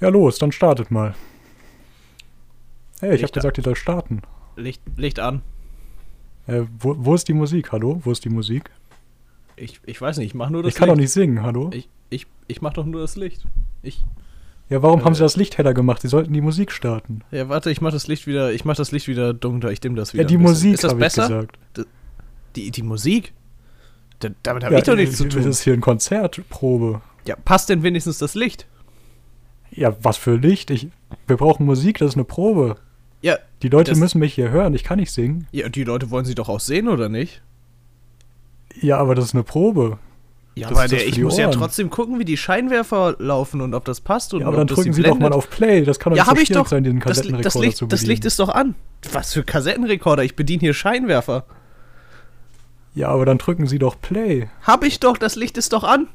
Ja, los, dann startet mal. Hey, ich Licht habe gesagt, ihr sollt starten. Licht, Licht an. Äh, wo, wo ist die Musik? Hallo? Wo ist die Musik? Ich, ich weiß nicht, ich mach nur das Ich kann doch Licht. nicht singen, hallo? Ich, ich, ich mach doch nur das Licht. Ich. Ja, warum haben äh, sie das Licht heller gemacht? Sie sollten die Musik starten. Ja, warte, ich mach das Licht wieder. Ich mach das Licht wieder dunkler. Ich dimm das wieder. Ja, die. Musik, Ist das besser? Die, die Musik? Da, damit habe Ja, ich doch nichts zu Das tun. ist hier ein Konzertprobe. Ja, passt denn wenigstens das Licht? Ja, was für Licht? Ich, wir brauchen Musik, das ist eine Probe. Ja, Die Leute Das- müssen mich hier hören, ich kann nicht singen. ja, und die Leute wollen sie doch auch sehen, oder nicht? Ja, aber das ist eine Probe. Ja, Das aber das der, ich muss ja Ohren. trotzdem gucken, wie die Scheinwerfer laufen und ob das passt und Ja, aber dann das drücken sie Sie doch mal blendet. auf Play. Das kann doch Ja, nicht so ich doch. sein, diesen Das, das, Kassettenrekorder Licht, zu das Licht bedienen. ist doch an. Was für Kassettenrekorder? Ich bediene hier Scheinwerfer. Ja, aber dann drücken Sie doch Play. Hab ich doch, das Licht ist doch an.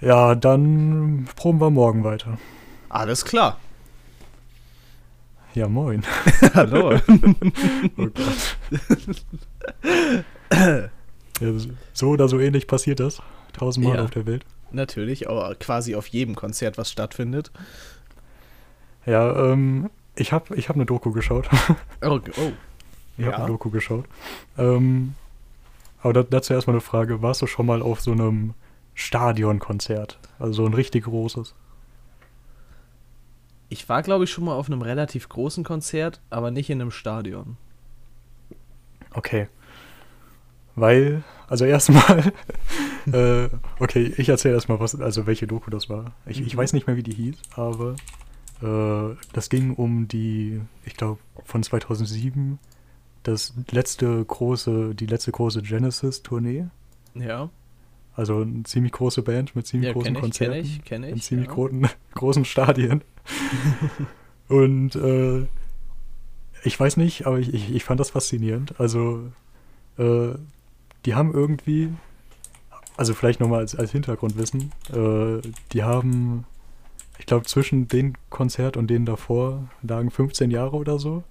Ja, dann proben wir morgen weiter. Alles klar. Ja, moin. Hallo. Oh Gott. ja, so oder so ähnlich passiert das. Tausendmal Ja. auf der Welt. Natürlich, aber quasi auf jedem Konzert, was stattfindet. Ja, ähm, ich habe ich hab eine Doku geschaut. Oh, oh. Ich habe Ja. eine Doku geschaut. Ähm, aber da, dazu erstmal eine Frage. Warst du schon mal auf so einem Stadionkonzert? Also so ein richtig großes? Ich war, glaube ich, schon mal auf einem relativ großen Konzert, aber nicht in einem Stadion. Okay. Weil, also erstmal, äh, okay, ich erzähle erstmal, was, also welche Doku das war. Ich, ich Mhm. weiß nicht mehr, wie die hieß, aber äh, das ging um die, ich glaube, von 2007, das letzte große, die letzte große Genesis-Tournee. Ja, Also eine ziemlich große Band mit ziemlich ja großen kenne ich, kenne Konzerten. ich, kenne ich. in ziemlich ja. großen, großen Stadien. Und äh, ich weiß nicht, aber ich, ich, ich fand das faszinierend. Also, äh, die haben irgendwie, also vielleicht nochmal als, als Hintergrundwissen, äh, die haben, ich glaube, zwischen dem Konzert und denen davor lagen 15 Jahre oder so.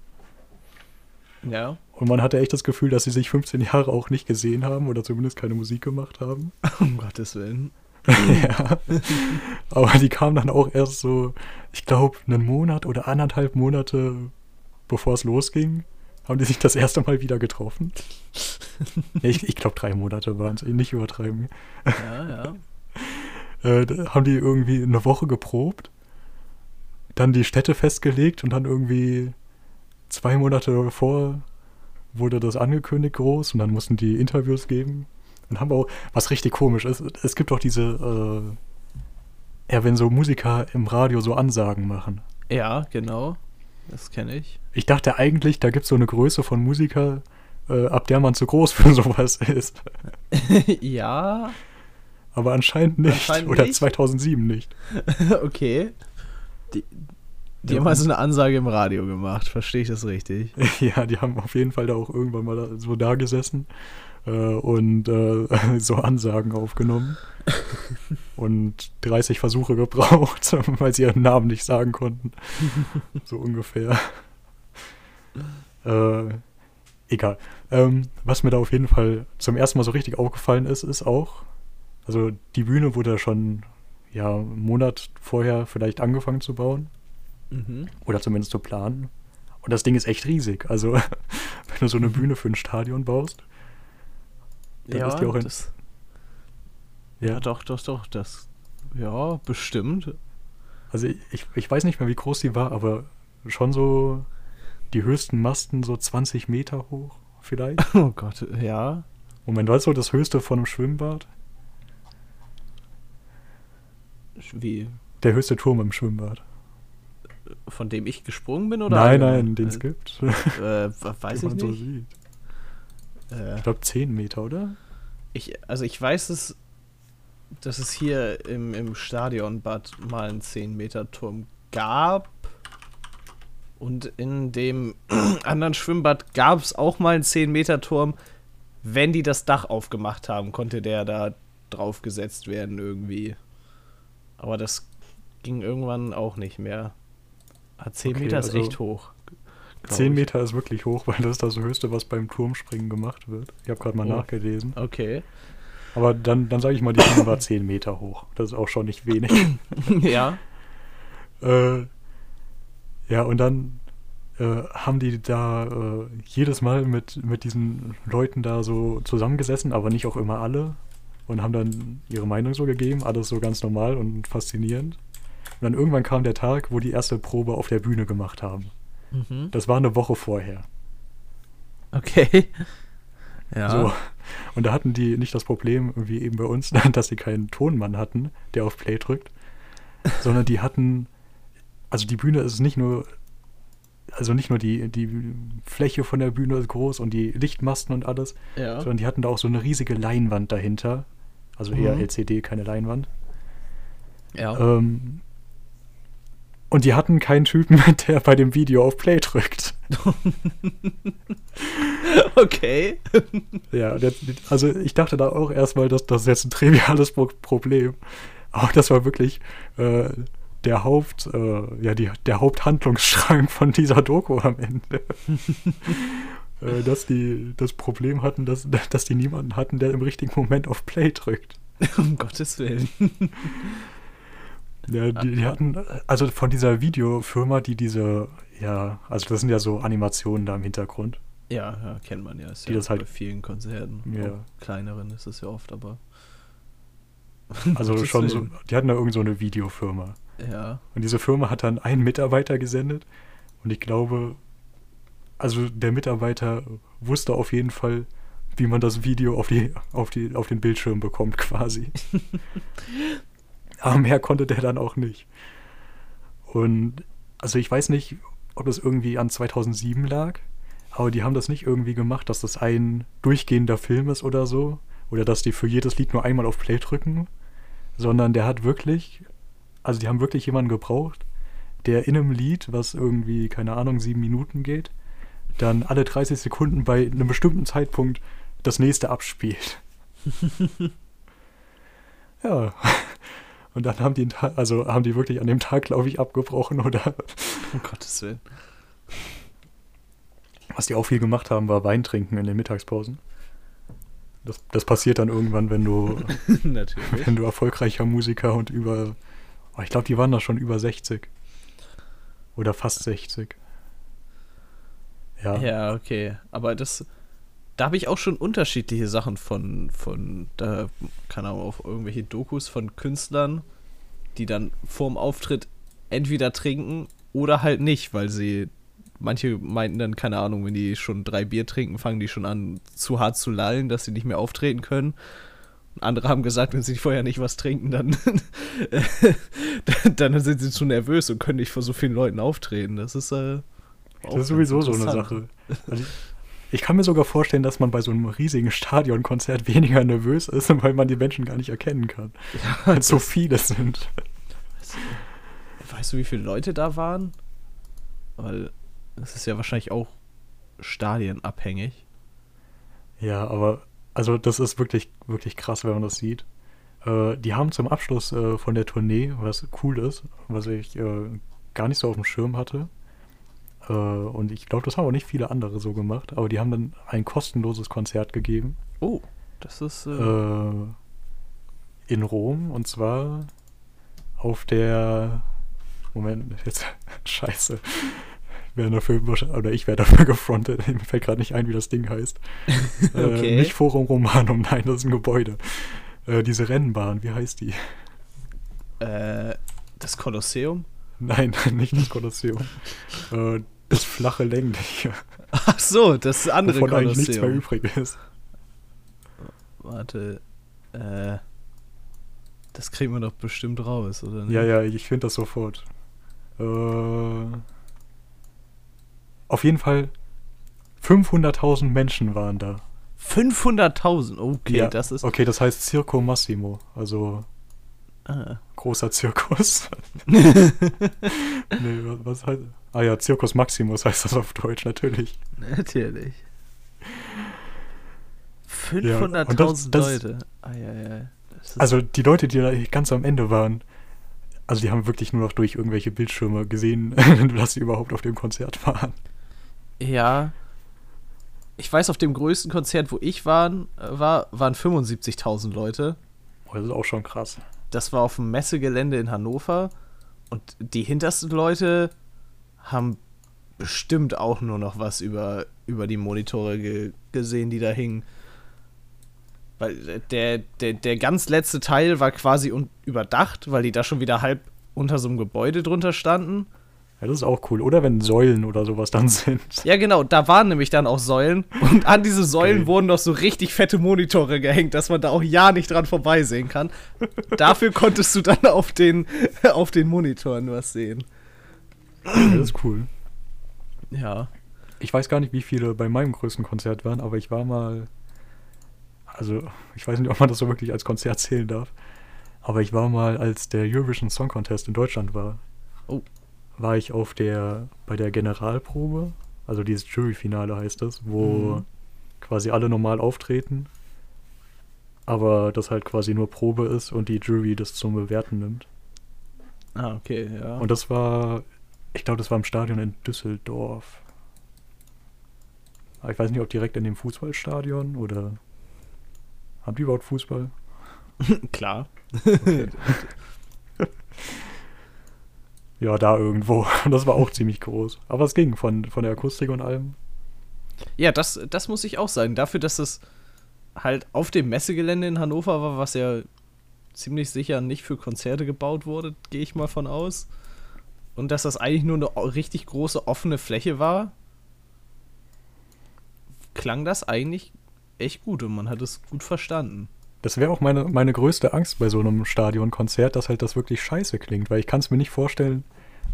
Ja. Und man hatte echt das Gefühl, dass sie sich 15 Jahre auch nicht gesehen haben oder zumindest keine Musik gemacht haben. Um Gottes Willen. ja. Aber die kamen dann auch erst so, ich glaube, einen Monat oder anderthalb Monate bevor es losging, haben die sich das erste Mal wieder getroffen. ich ich glaube, drei Monate waren es, nicht übertreiben. Ja, ja. Äh, haben die irgendwie eine Woche geprobt, dann die Städte festgelegt und dann irgendwie zwei Monate davor wurde das angekündigt groß und dann mussten die Interviews geben. Und haben auch, was richtig komisch ist, es gibt auch diese, äh, ja, wenn so Musiker im Radio so Ansagen machen. Ja, genau. Das kenne ich. Ich dachte eigentlich, da gibt es so eine Größe von Musiker, äh, ab der man zu groß für sowas ist. ja, Aber anscheinend nicht. Anscheinend Oder nicht? 2007 nicht. okay. Die, die haben also eine Ansage im Radio gemacht. Verstehe ich das richtig? Ja, die haben auf jeden Fall da auch irgendwann mal da, so da gesessen äh, und äh, so Ansagen aufgenommen. und 30 Versuche gebraucht, weil sie ihren Namen nicht sagen konnten. so ungefähr. Äh, egal. Ähm, was mir da auf jeden Fall zum ersten Mal so richtig aufgefallen ist, ist auch, also die Bühne wurde schon ja einen Monat vorher vielleicht angefangen zu bauen. Mhm. Oder zumindest zu planen. Und das Ding ist echt riesig. Also, wenn du so eine Bühne für ein Stadion baust. Dann Ja, ist die auch in- das, ja, doch, doch, doch. Das, ja, bestimmt. Also, ich, ich weiß nicht mehr, wie groß die war, aber schon so die höchsten Masten so 20 Meter hoch, vielleicht. Oh Gott, ja. Moment, weißt du, das höchste von einem Schwimmbad? Wie? Der höchste Turm im Schwimmbad. Von dem ich gesprungen bin? Oder nein, nein, den es gibt. Äh, äh, weiß ich so nicht. sieht. Äh, Ich glaube 10 Meter, oder? ich, also ich weiß es, dass es hier im, im Stadionbad mal einen 10-Meter-Turm gab. Und in dem anderen Schwimmbad gab es auch mal einen 10-Meter-Turm. Wenn die das Dach aufgemacht haben, konnte der da drauf gesetzt werden irgendwie. Aber das ging irgendwann auch nicht mehr. Ah, 10 Okay, Meter ist also echt hoch. glaub 10 ich. Meter ist wirklich hoch, weil das ist das höchste, was beim Turmspringen gemacht wird. Ich habe gerade mal Oh. nachgelesen. Okay. Aber dann, dann sage ich mal, die Bühne war 10 Meter hoch. Das ist auch schon nicht wenig. ja. Äh, ja, und dann äh, haben die da äh, jedes Mal mit, mit diesen Leuten da so zusammengesessen, aber nicht auch immer alle. Und haben dann ihre Meinung so gegeben, alles so ganz normal und faszinierend. Und dann irgendwann kam der Tag, wo die erste Probe auf der Bühne gemacht haben. Mhm. Das war eine Woche vorher. Okay. Ja. So. Und da hatten die nicht das Problem, wie eben bei uns, dass sie keinen Tonmann hatten, der auf Play drückt, sondern die hatten, also die Bühne ist nicht nur, also nicht nur die, die Fläche von der Bühne ist groß und die Lichtmasten und alles, Ja. sondern die hatten da auch so eine riesige Leinwand dahinter. Also eher Mhm. LCD, keine Leinwand. Ja. Ähm, und die hatten keinen Typen, der bei dem Video auf Play drückt. Okay. Ja, also ich dachte da auch erstmal, dass das ist jetzt ein triviales Pro Problem. Aber das war wirklich äh, der Haupt, äh, ja, die, der Haupthandlungsstrang von dieser Doku am Ende. äh, dass die das Problem hatten, dass, dass die niemanden hatten, der im richtigen Moment auf Play drückt. um Gottes Willen. Ja, die, die hatten, also von dieser Videofirma, die diese, ja, also das sind ja so Animationen da im Hintergrund. Ja, ja, kennt man ja. Ist Die ja das halt- bei vielen Konzerten. Ja. Auch kleineren ist es ja oft, aber. Also schon so, die hatten da irgend so eine Videofirma. Ja. Und diese Firma hat dann einen Mitarbeiter gesendet. Und ich glaube, also der Mitarbeiter wusste auf jeden Fall, wie man das Video auf, die, auf, die, auf den Bildschirm bekommt, quasi. Aber mehr konnte der dann auch nicht. Und also ich weiß nicht, ob das irgendwie an 2007 lag, aber die haben das nicht irgendwie gemacht, dass das ein durchgehender Film ist oder so. Oder dass die für jedes Lied nur einmal auf Play drücken. Sondern der hat wirklich, also die haben wirklich jemanden gebraucht, der in einem Lied, was irgendwie, keine Ahnung, sieben Minuten geht, dann alle 30 Sekunden bei einem bestimmten Zeitpunkt das nächste abspielt. ja. Und dann haben die, also haben die wirklich an dem Tag, glaube ich, abgebrochen oder Um Gottes Willen. was die auch viel gemacht haben, war Wein trinken in den Mittagspausen. Das, das passiert dann irgendwann, wenn du, Natürlich. wenn du erfolgreicher Musiker und über, oh, ich glaube, die waren da schon über 60. Oder fast 60. Ja. Ja, okay. Aber das. Da habe ich auch schon unterschiedliche Sachen von, von, da, keine Ahnung, auf irgendwelche Dokus von Künstlern, die dann vorm Auftritt entweder trinken oder halt nicht, weil sie, manche meinten dann, keine Ahnung, wenn die schon drei Bier trinken, fangen die schon an, zu hart zu lallen, dass sie nicht mehr auftreten können. Und andere haben gesagt, wenn sie vorher nicht was trinken, dann, dann sind sie zu nervös und können nicht vor so vielen Leuten auftreten. Das ist, äh, auch Das ist sowieso so eine. Sache. Also ich, kann mir sogar vorstellen, dass man bei so einem riesigen Stadionkonzert weniger nervös ist, weil man die Menschen gar nicht erkennen kann. Weil es so viele sind. Weißt du, wie viele Leute da waren? Weil es ist ja wahrscheinlich auch stadienabhängig. Ja, aber also das ist wirklich, wirklich krass, wenn man das sieht. Äh, die haben zum Abschluss äh, von der Tournee, was cool ist, was ich äh, gar nicht so auf dem Schirm hatte. Äh, und ich glaube, das haben auch nicht viele andere so gemacht, aber die haben dann ein kostenloses Konzert gegeben. Oh, das ist. Äh, äh, in Rom und zwar auf der Moment, jetzt scheiße. Wäre dafür, oder ich wäre dafür gefrontet. Mir fällt gerade nicht ein, wie das Ding heißt. Okay. Äh, nicht Forum Romanum, nein, das ist ein Gebäude. Äh, diese Rennbahn, wie heißt die? äh, das Kolosseum? Nein, nicht das Kolosseum. äh, das flache Längliche, Ach so, das andere wovon eigentlich nichts mehr Kolosseum. übrig ist. Warte. Äh, das kriegen wir doch bestimmt raus, oder? nicht? Ja, ja, ich finde das sofort. Äh, auf jeden Fall 500.000 Menschen waren da. 500.000, okay, ja, das ist. Okay, das heißt Circo Massimo, also Ah. großer Zirkus. nee, was, was heißt. Ah ja, Circus Maximus heißt das auf Deutsch, natürlich. Natürlich. Ja, und 500.000 das- das- Leute. Eieiei. Das ist- Also die Leute, die da ganz am Ende waren, also die haben wirklich nur noch durch irgendwelche Bildschirme gesehen, dass sie überhaupt auf dem Konzert waren. Ja. ich weiß, auf dem größten Konzert, wo ich war, war waren 75.000 Leute. Oh, das ist auch schon krass. Das war auf dem Messegelände in Hannover. Und die hintersten Leute haben bestimmt auch nur noch was über, über die Monitore ge gesehen, die da hingen. Weil der, der, der ganz letzte Teil war quasi überdacht, weil die da schon wieder halb unter so einem Gebäude drunter standen. Ja, das ist auch cool. Oder wenn Säulen oder sowas dann sind. Ja, genau. Da waren nämlich dann auch Säulen. Und an diese Säulen okay. wurden noch so richtig fette Monitore gehängt, dass man da auch ja nicht dran vorbeisehen kann. Dafür konntest du dann auf den, auf den Monitoren was sehen. Das ist cool. Ja. Ich weiß gar nicht, wie viele bei meinem größten Konzert waren, aber ich war mal. Also, ich weiß nicht, ob man das so wirklich als Konzert zählen darf. Aber ich war mal, als der Eurovision Song Contest in Deutschland war. Oh war ich auf der, bei der Generalprobe, also dieses Juryfinale heißt das, wo mhm. quasi alle normal auftreten, aber das halt quasi nur Probe ist und die Jury das zum Bewerten nimmt. Ah, okay, ja. Und das war, ich glaube, das war im Stadion in Düsseldorf. ich weiß nicht, ob direkt in dem Fußballstadion oder haben die überhaupt Fußball? Klar. Okay. Ja, da irgendwo. Und das war auch ziemlich groß. Aber es ging von, von der Akustik und allem. Ja, das, das muss ich auch sagen. Dafür, dass es halt auf dem Messegelände in Hannover war, was ja ziemlich sicher nicht für Konzerte gebaut wurde, gehe ich mal von aus. Und dass das eigentlich nur eine richtig große offene Fläche war, klang das eigentlich echt gut und man hat es gut verstanden. Das wäre auch meine, meine größte Angst bei so einem Stadionkonzert, dass halt das wirklich scheiße klingt, weil ich kann es mir nicht vorstellen.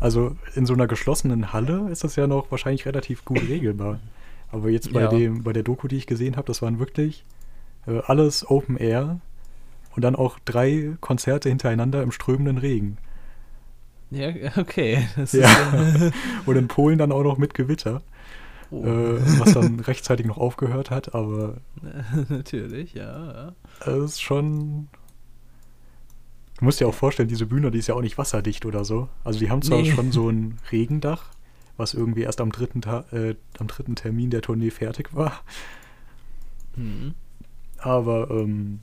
Also in so einer geschlossenen Halle ist das ja noch wahrscheinlich relativ gut regelbar. Aber jetzt bei, ja. dem, bei der Doku, die ich gesehen habe, das waren wirklich äh, alles Open Air und dann auch drei Konzerte hintereinander im strömenden Regen. Ja, okay. ja. und in Polen dann auch noch mit Gewitter. Oh. Äh, was dann rechtzeitig noch aufgehört hat, aber. Natürlich, ja. Es ist schon. Du musst dir auch vorstellen, diese Bühne, die ist ja auch nicht wasserdicht oder so. Also die haben zwar nee. schon so ein Regendach, was irgendwie erst am dritten, Ta äh, am dritten Termin der Tournee fertig war. Mhm. Aber ähm,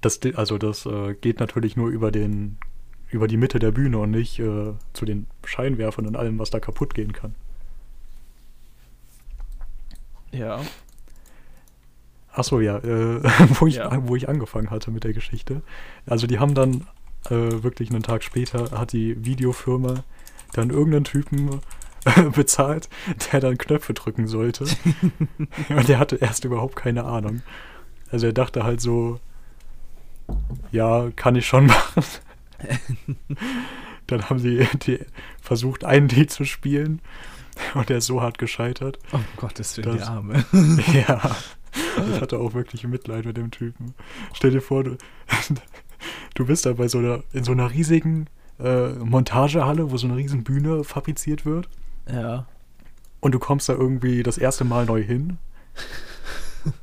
das, also das äh, geht natürlich nur über den über die Mitte der Bühne und nicht äh, zu den Scheinwerfern und allem, was da kaputt gehen kann. Ja. Achso, ja, äh, wo, ich, ja. wo ich angefangen hatte mit der Geschichte. Also die haben dann äh, wirklich einen Tag später, hat die Videofirma dann irgendeinen Typen äh, bezahlt, der dann Knöpfe drücken sollte. Und der hatte erst überhaupt keine Ahnung. Also er dachte halt so, ja, kann ich schon machen. dann haben sie die versucht, ein Lied zu spielen Und er ist so hart gescheitert. Oh Gottes Willen, die Arme. ja. Ich hatte auch wirklich Mitleid mit dem Typen. Stell dir vor, du, du bist da bei so einer, in so einer riesigen äh, Montagehalle, wo so eine riesen Bühne fabriziert wird. Ja. Und du kommst da irgendwie das erste Mal neu hin.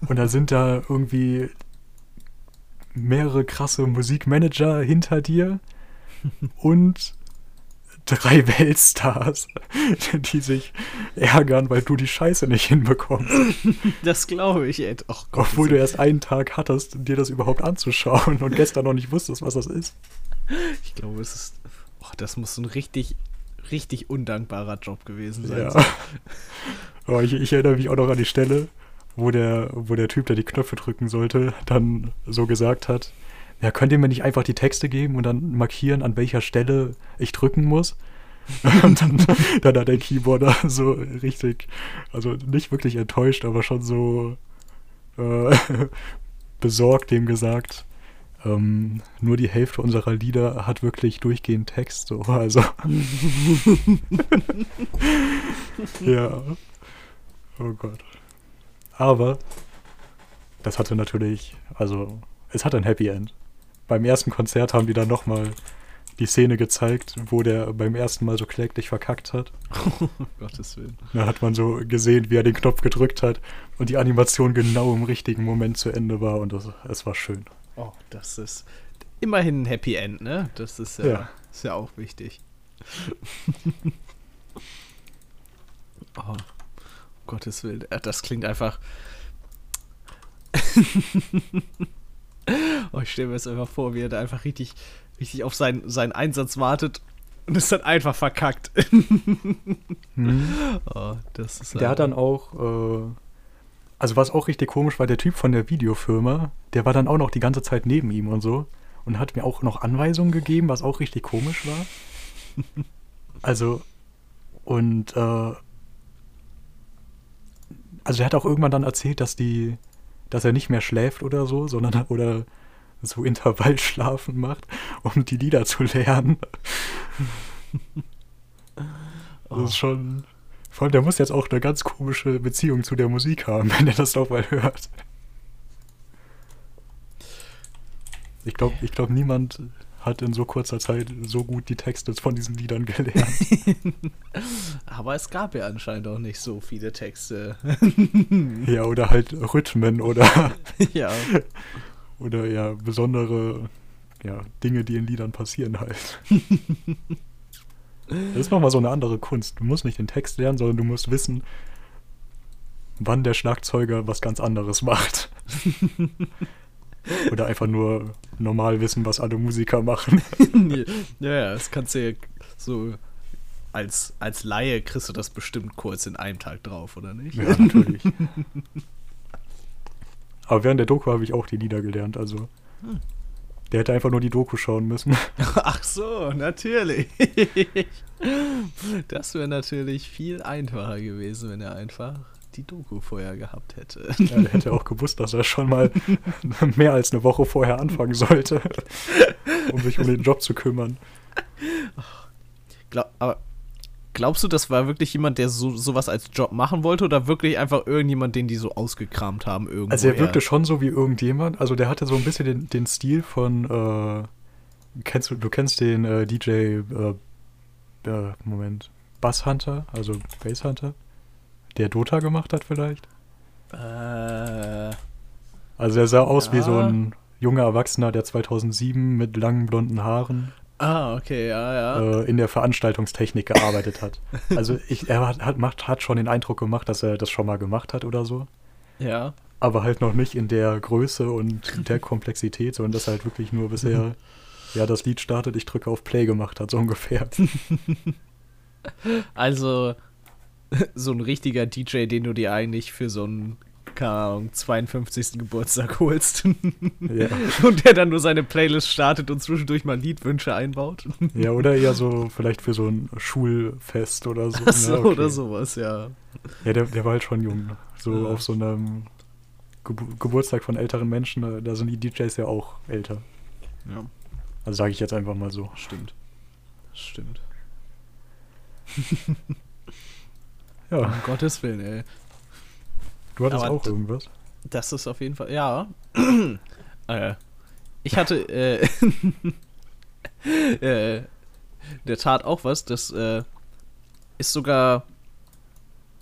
Und da sind da irgendwie mehrere krasse Musikmanager hinter dir. Und drei Weltstars, die sich ärgern, weil du die Scheiße nicht hinbekommst. Das glaube ich, Ed. Oh Gott, Obwohl du erst einen Tag hattest, dir das überhaupt anzuschauen und gestern noch nicht wusstest, was das ist. Ich glaube, es ist. Oh, das muss ein richtig, richtig undankbarer Job gewesen sein. Ja. Oh, ich, ich erinnere mich auch noch an die Stelle, wo der, wo der Typ, der die Knöpfe drücken sollte, dann so gesagt hat, ja, könnt ihr mir nicht einfach die Texte geben und dann markieren, an welcher Stelle ich drücken muss? und dann, dann hat der Keyboarder so richtig, also nicht wirklich enttäuscht, aber schon so äh, besorgt dem gesagt, ähm, nur die Hälfte unserer Lieder hat wirklich durchgehend Text, so, also. ja. Oh Gott. Aber das hatte natürlich, also, es hat ein Happy End beim ersten Konzert haben die dann nochmal die Szene gezeigt, wo der beim ersten Mal so kläglich verkackt hat. Oh, Gottes Willen. Da hat man so gesehen, wie er den Knopf gedrückt hat und die Animation genau im richtigen Moment zu Ende war und das, es war schön. Oh, das ist immerhin ein Happy End, ne? Das ist ja, ja. Ist ja auch wichtig. oh Gottes Willen. Äh, Das klingt einfach. oh, ich stelle mir jetzt einfach vor, wie er da einfach richtig, richtig auf seinen, seinen Einsatz wartet und ist dann einfach verkackt. Hm. oh, das Der hat dann auch, äh, also was auch richtig komisch war, der Typ von der Videofirma, der war dann auch noch die ganze Zeit neben ihm und so und hat mir auch noch Anweisungen gegeben, was auch richtig komisch war. Also, und, äh, also der hat auch irgendwann dann erzählt, dass die, dass er nicht mehr schläft oder so, sondern oder so Intervallschlafen macht, um die Lieder zu lernen. Das ist schon. Vor allem, der muss jetzt auch eine ganz komische Beziehung zu der Musik haben, wenn er das doch mal hört. Ich glaube, ich glaub, niemand hat in so kurzer Zeit so gut die Texte von diesen Liedern gelernt. Aber es gab ja anscheinend auch nicht so viele Texte. ja, oder halt Rhythmen oder, ja. oder ja, besondere ja, Dinge, die in Liedern passieren halt. Das ist nochmal so eine andere Kunst. Du musst nicht den Text lernen, sondern du musst wissen, wann der Schlagzeuger was ganz anderes macht. Oder einfach nur normal wissen, was alle Musiker machen. ja, ja, das kannst du ja so als, als Laie kriegst du das bestimmt kurz in einem Tag drauf, oder nicht? Ja, natürlich. Aber während der Doku habe ich auch die Lieder gelernt, also. Hm. Der hätte einfach nur die Doku schauen müssen. Ach so, natürlich. Das wäre natürlich viel einfacher gewesen, wenn er einfach die Doku vorher gehabt hätte. Ja, der hätte auch gewusst, dass er schon mal mehr als eine Woche vorher anfangen sollte, um sich um den Job zu kümmern. Glaub, aber glaubst du, das war wirklich jemand, der so, sowas als Job machen wollte oder wirklich einfach irgendjemand, den die so ausgekramt haben irgendwo? Also er wirkte schon so wie irgendjemand. Also der hatte so ein bisschen den, den Stil von, äh, kennst du, du kennst den äh, DJ, äh, äh, Moment, Bass Hunter, also Bass Hunter, der Dota gemacht hat vielleicht? Äh, Also er sah aus wie Ja. so ein junger Erwachsener, der 2007 mit langen blonden Haaren ah, okay, ja, ja. äh, in der Veranstaltungstechnik gearbeitet hat. Also ich, er hat, hat, macht, hat schon den Eindruck gemacht, dass er das schon mal gemacht hat oder so. ja. aber halt noch nicht in der Größe und der Komplexität, sondern dass er halt wirklich nur bisher, ja, das Lied startet, ich drücke auf Play gemacht hat, so ungefähr. Also, so ein richtiger DJ, den du dir eigentlich für so einen, keine Ahnung, 52. Geburtstag holst. Ja. Und der dann nur seine Playlist startet und zwischendurch mal Liedwünsche einbaut. ja, oder eher so vielleicht für so ein Schulfest oder so. Ach so, ne? Okay. oder sowas, ja. Ja, der, der war halt schon jung. So Ja. auf so einem Gebu Geburtstag von älteren Menschen, da- da sind die DJs ja auch älter. Ja, Also sage ich jetzt einfach mal so. stimmt. Stimmt. Ja, Um Gottes Willen, ey. du hattest Aber auch irgendwas. Das ist auf jeden Fall, ja. äh, ich hatte äh, äh, in der Tat auch was, das äh, ist sogar,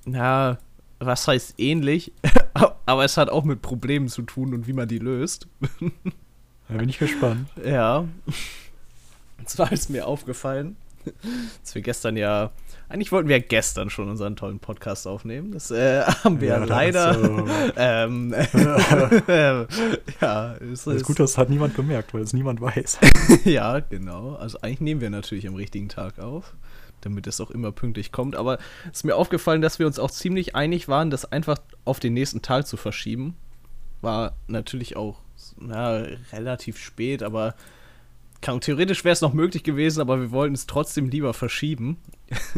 na, was heißt ähnlich, aber es hat auch mit Problemen zu tun und wie man die löst. Da bin ich gespannt. Ja. Und zwar ist mir aufgefallen, dass wir gestern ja, eigentlich wollten wir ja gestern schon unseren tollen Podcast aufnehmen. Das äh, haben wir ja, Ja, leider. äh, ähm, ja, es Das ist ist gut, dass es hat niemand gemerkt, weil es niemand weiß. ja, genau. Also eigentlich nehmen wir natürlich am richtigen Tag auf, damit es auch immer pünktlich kommt. Aber es ist mir aufgefallen, dass wir uns auch ziemlich einig waren, das einfach auf den nächsten Tag zu verschieben. War natürlich auch na, relativ spät, aber kann, theoretisch wäre es noch möglich gewesen, aber wir wollten es trotzdem lieber verschieben.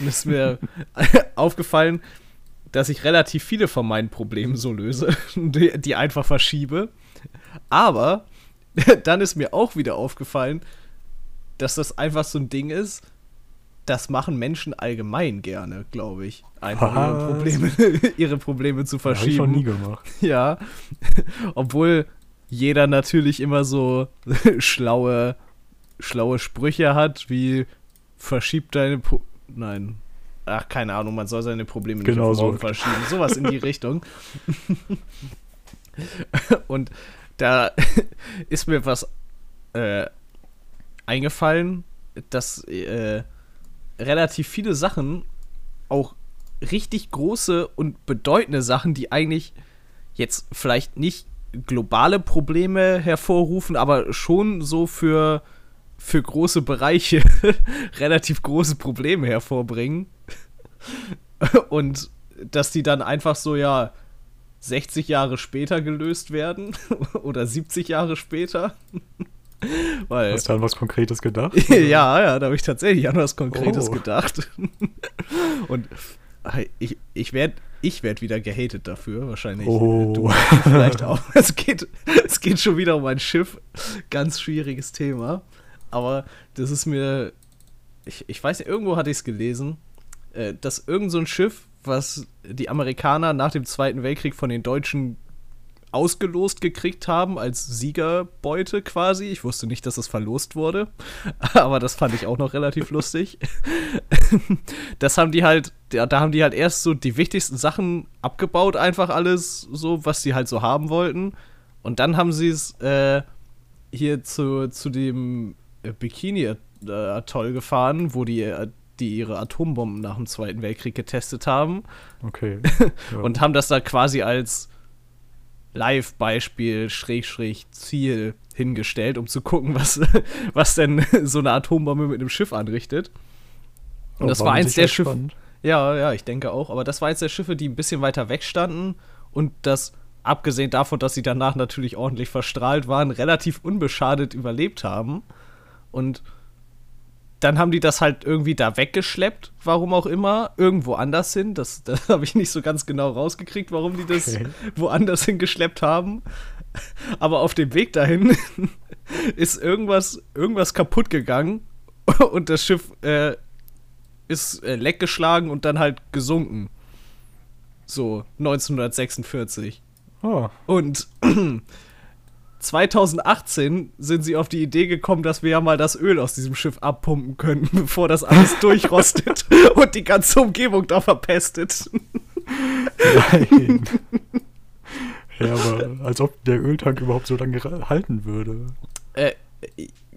Und es ist mir aufgefallen, dass ich relativ viele von meinen Problemen so löse, die, die einfach verschiebe. Aber dann ist mir auch wieder aufgefallen, dass das einfach so ein Ding ist, das machen Menschen allgemein gerne, glaube ich. Einfach ihre? Probleme, ihre Probleme zu Habe ich verschieben. schon nie gemacht. Ja. Obwohl jeder natürlich immer so schlaue, schlaue Sprüche hat, wie verschieb deine Pro Nein. Ach, keine Ahnung, man soll seine Probleme nicht Genau auf so. morgen verschieben. Sowas in die Richtung. Und da ist mir was äh, eingefallen, dass äh, relativ viele Sachen auch richtig große und bedeutende Sachen, die eigentlich jetzt vielleicht nicht globale Probleme hervorrufen, aber schon so für, für große Bereiche relativ große Probleme hervorbringen. Und dass die dann einfach so, ja, 60 Jahre später gelöst werden oder 70 Jahre später. Weil, Hast du an was Konkretes gedacht? ja, ja, da habe ich tatsächlich an was Konkretes oh. gedacht. Und ich, ich werde ich werd wieder gehatet dafür, wahrscheinlich. Oh. Du vielleicht auch. Es geht, es geht schon wieder um ein Schiff. Ganz schwieriges Thema. Aber das ist mir. Ich, ich weiß nicht, irgendwo hatte ich es gelesen, äh, dass irgend so ein Schiff, was die Amerikaner nach dem Zweiten Weltkrieg von den Deutschen ausgelost gekriegt haben als Siegerbeute quasi. Ich wusste nicht, dass es verlost wurde, aber das fand ich auch noch relativ lustig. das haben die halt, da, haben die halt erst so die wichtigsten Sachen abgebaut, einfach alles so, was sie halt so haben wollten. Und dann haben sie es äh, hier zu, zu dem Bikini-Atoll gefahren, wo die äh, die ihre Atombomben nach dem Zweiten Weltkrieg getestet haben. Okay. Ja. und haben das da quasi als Live-Beispiel, Schräg, Ziel hingestellt, um zu gucken, was, was denn so eine Atombombe mit einem Schiff anrichtet. Und oh, das war eins der Schiffe. Ja, ja, ich denke auch. Aber das war eins der Schiffe, die ein bisschen weiter weg standen und das, abgesehen davon, dass sie danach natürlich ordentlich verstrahlt waren, relativ unbeschadet überlebt haben. Und dann haben die das halt irgendwie da weggeschleppt, warum auch immer, irgendwo anders hin. Das, das habe ich nicht so ganz genau rausgekriegt, warum die das okay. woanders hingeschleppt haben. Aber auf dem Weg dahin ist irgendwas, irgendwas kaputt gegangen und das Schiff äh, ist äh, leckgeschlagen und dann halt gesunken. So, 1946. Oh. Und 2018 sind sie auf die Idee gekommen, dass wir ja mal das Öl aus diesem Schiff abpumpen können, bevor das alles durchrostet und die ganze Umgebung da verpestet. Nein. Ja, aber als ob der Öltank überhaupt so lange halten würde. Äh,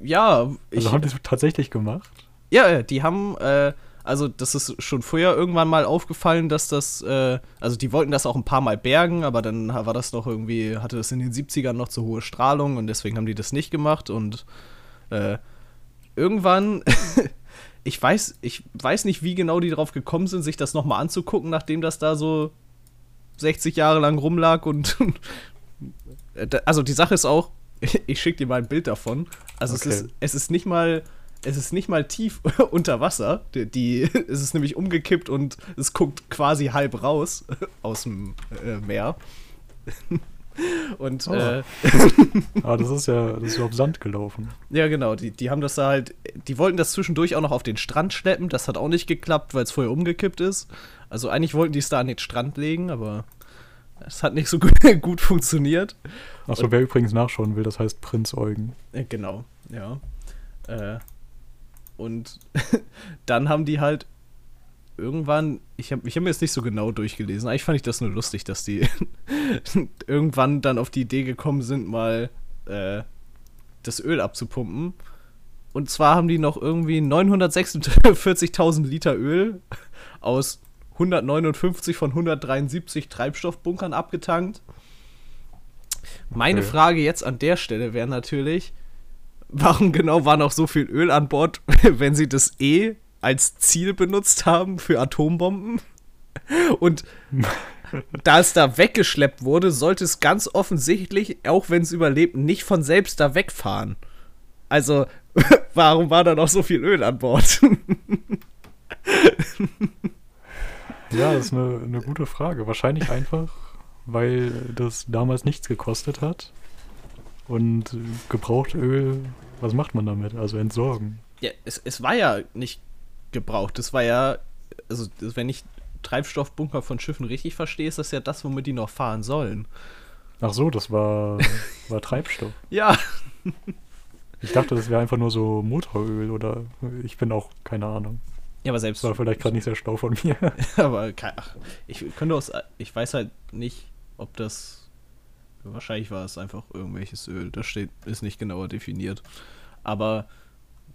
ja. Also haben die es tatsächlich gemacht? Ja, die haben äh, also das ist schon vorher irgendwann mal aufgefallen, dass das, äh, also die wollten das auch ein paar Mal bergen, aber dann war das noch irgendwie, hatte das in den 70ern noch zu hohe Strahlung und deswegen haben die das nicht gemacht und äh, irgendwann, ich weiß, ich weiß nicht, wie genau die drauf gekommen sind, sich das nochmal anzugucken, nachdem das da so 60 Jahre lang rumlag und also die Sache ist auch, ich schicke dir mal ein Bild davon. Also okay. es, ist, es ist nicht mal es ist nicht mal tief unter Wasser. Die, die, es ist nämlich umgekippt und es guckt quasi halb raus aus dem äh, Meer. Und oh. äh, ah, das ist ja, das ist auf Sand gelaufen. Ja, genau. Die, die haben das da halt, die wollten das zwischendurch auch noch auf den Strand schleppen. Das hat auch nicht geklappt, weil es vorher umgekippt ist. Also eigentlich wollten die es da an den Strand legen, aber es hat nicht so gut, gut funktioniert. Achso, wer übrigens nachschauen will, das heißt Prinz Eugen. Äh, genau, ja. Äh, und dann haben die halt irgendwann, ich habe ich hab mir jetzt nicht so genau durchgelesen, eigentlich fand ich das nur lustig, dass die irgendwann dann auf die Idee gekommen sind, mal äh, das Öl abzupumpen. Und zwar haben die noch irgendwie 946.000 Liter Öl aus 159 von 173 Treibstoffbunkern abgetankt. Meine okay. Frage jetzt an der Stelle wäre natürlich, warum genau war noch so viel Öl an Bord, wenn sie das E als Ziel benutzt haben für Atombomben? Und da es da weggeschleppt wurde, sollte es ganz offensichtlich, auch wenn es überlebt, nicht von selbst da wegfahren. Also, warum war da noch so viel Öl an Bord? ja, das ist eine, eine gute Frage. Wahrscheinlich einfach, weil das damals nichts gekostet hat und Gebrauchtöl, was macht man damit? Also entsorgen. Ja, es, es war ja nicht gebraucht. Es war ja, also wenn ich Treibstoffbunker von Schiffen richtig verstehe, ist das ja das, womit die noch fahren sollen. Ach so, das war, war Treibstoff. ja. Ich dachte, das wäre einfach nur so Motoröl oder ich bin auch keine Ahnung. Ja, aber selbst. Das war vielleicht gerade nicht sehr schlau von mir. aber ach, ich könnte aus, ich weiß halt nicht, ob das Wahrscheinlich war es einfach irgendwelches Öl. Das steht, ist nicht genauer definiert. Aber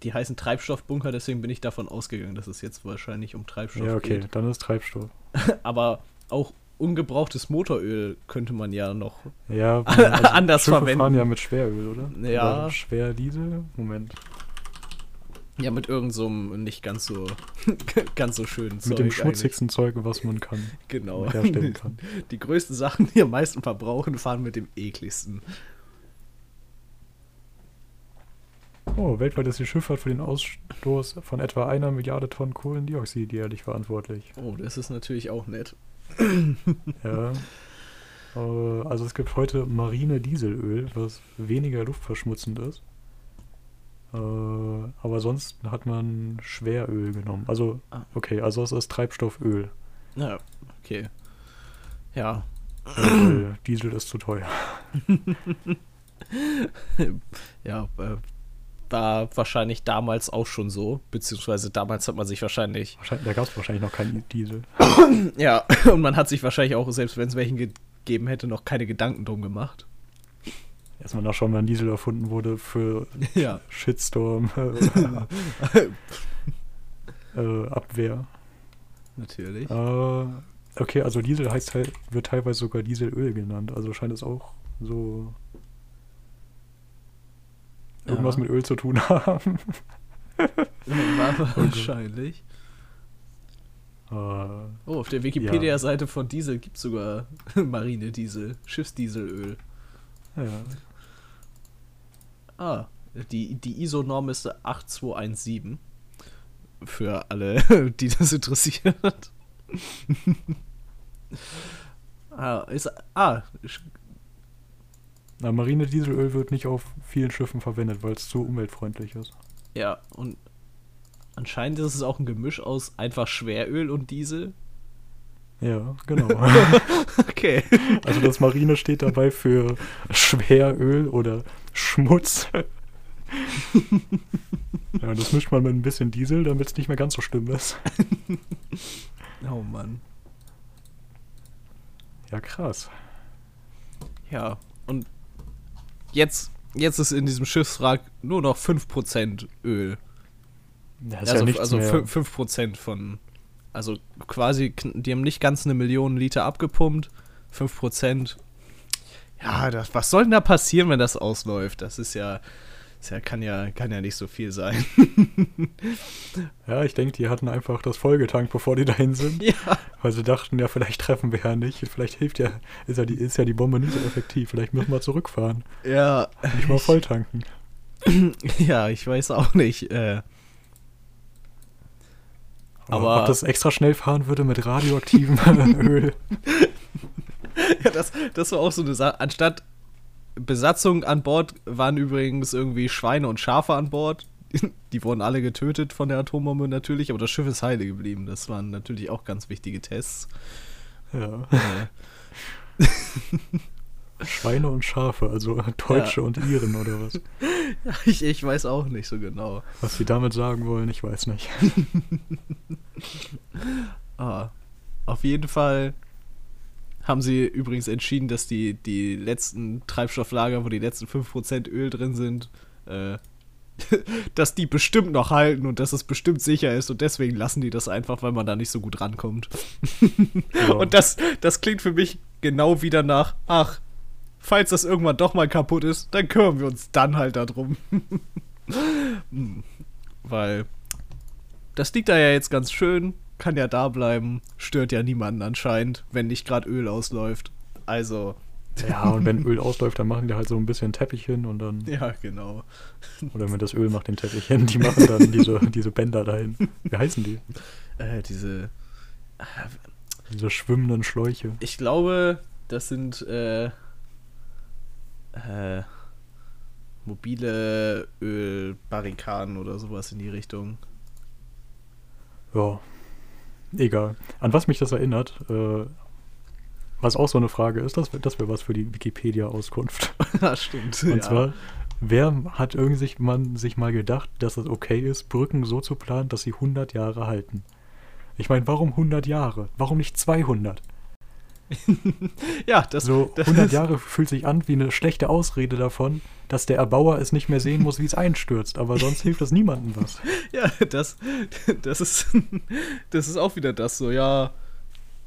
die heißen Treibstoffbunker, deswegen bin ich davon ausgegangen, dass es jetzt wahrscheinlich um Treibstoff Ja, okay, geht. dann ist Treibstoff. Aber auch ungebrauchtes Motoröl könnte man ja noch. Ja, Anders Schiffe verwenden. fahren ja mit Schweröl, oder? Ja. Oder Schwerdiesel? Moment. Ja, mit irgendeinem so einem nicht ganz so ganz so schönen mit dem Zeug schmutzigsten Zeug, was man kann. eigentlich. Genau. herstellen kann. Die größten Sachen, die am meisten verbrauchen, fahren mit dem ekligsten. Oh, weltweit ist die Schifffahrt für den Ausstoß von etwa einer Milliarde Tonnen Kohlendioxid jährlich verantwortlich. Oh, das ist natürlich auch nett. Ja. Äh, also es gibt heute marine Dieselöl, was weniger luftverschmutzend ist. Äh, aber sonst hat man Schweröl genommen. Also, Ah. okay, also es ist Treibstofföl. Ja, okay. Ja, Diesel ist zu teuer. ja, äh, war wahrscheinlich damals auch schon so, beziehungsweise damals hat man sich wahrscheinlich, Wahrscheinlich, da gab es wahrscheinlich noch keinen Diesel. ja, und man hat sich wahrscheinlich auch, selbst wenn es welchen gegeben hätte, noch keine Gedanken drum gemacht. Erstmal nachschauen, wann Diesel erfunden wurde für Ja. Shitstorm, äh, Abwehr. Natürlich. Äh, okay, also Diesel heißt halt, wird teilweise sogar Dieselöl genannt. Also scheint es auch so irgendwas Ja. mit Öl zu tun haben. Wahrscheinlich. Äh, Oh, auf der Wikipedia-Seite von Diesel gibt es sogar Marinediesel, Schiffsdieselöl. ja. Ah, die, die ISO-Norm ist 8217. Für alle, die das interessiert. ah, ist, ah, Na, Marinedieselöl wird nicht auf vielen Schiffen verwendet, weil es zu umweltfreundlich ist. ja, und anscheinend ist es auch ein Gemisch aus einfach Schweröl und Diesel. Ja, genau. Okay. also das Marine steht dabei für Schweröl oder Schmutz. ja, und das mischt man mit ein bisschen Diesel, damit es nicht mehr ganz so schlimm ist. Oh Mann. Ja, krass. Ja, und jetzt, jetzt ist in diesem Schiffswrack nur noch 5% Öl. Das ist also ja nichts also mehr. fün- 5% von. Also quasi, die haben nicht ganz eine Million Liter abgepumpt. 5%. Ja, das, was soll denn da passieren, wenn das ausläuft? Das ist ja. Das ja, kann ja, kann ja nicht so viel sein. Ja, ich denke, die hatten einfach das vollgetankt, bevor die dahin sind. ja. Weil sie dachten, ja, vielleicht treffen wir ja nicht. Vielleicht hilft ja, ist ja die, ist ja die Bombe nicht so effektiv. Vielleicht müssen wir zurückfahren. Ja. Nicht mal voll tanken. Ja, ich weiß auch nicht. Äh, Aber- ob das extra schnell fahren würde mit radioaktivem Öl. Ja, das, das war auch so eine Sache. Anstatt Besatzung an Bord waren übrigens irgendwie Schweine und Schafe an Bord. Die wurden alle getötet von der Atombombe natürlich, aber das Schiff ist heile geblieben. Das waren natürlich auch ganz wichtige Tests. Ja. Äh, Schweine und Schafe, also Deutsche Ja. und Iren oder was. ich, ich weiß auch nicht so genau. Was sie damit sagen wollen, ich weiß nicht. Ah, auf jeden Fall haben sie übrigens entschieden, dass die, die letzten Treibstofflager, wo die letzten 5% Öl drin sind, äh, dass die bestimmt noch halten und dass es bestimmt sicher ist und deswegen lassen die das einfach, weil man da nicht so gut rankommt. Ja. Und das, das klingt für mich genau wieder nach, ach, falls das irgendwann doch mal kaputt ist, dann kümmern wir uns dann halt darum. Hm, weil das liegt da ja jetzt ganz schön, kann ja da bleiben, stört ja niemanden anscheinend, wenn nicht gerade Öl ausläuft. Also, Ja, und wenn Öl ausläuft, dann machen die halt so ein bisschen Teppich hin und dann. ja, genau. Oder wenn das Öl macht den Teppich hin, die machen dann diese, diese Bänder dahin. Wie heißen die? Äh, diese, Diese schwimmenden Schläuche. ich glaube, das sind äh, äh, mobile Ölbarrikaden oder sowas in die Richtung. Ja. Egal. An was mich das erinnert, äh, was auch so eine Frage ist, das, das wäre was für die Wikipedia-Auskunft. ja, stimmt. Und ja. zwar, wer hat irgendwie man sich mal gedacht, dass es okay ist, Brücken so zu planen, dass sie 100 Jahre halten? Ich meine, warum 100 Jahre? Warum nicht 200? ja, das So das 100 ist- Jahre fühlt sich an wie eine schlechte Ausrede davon, dass der Erbauer es nicht mehr sehen muss, wie es einstürzt. Aber sonst hilft das niemandem was. Ja, das, das ist, das ist auch wieder das so, ja.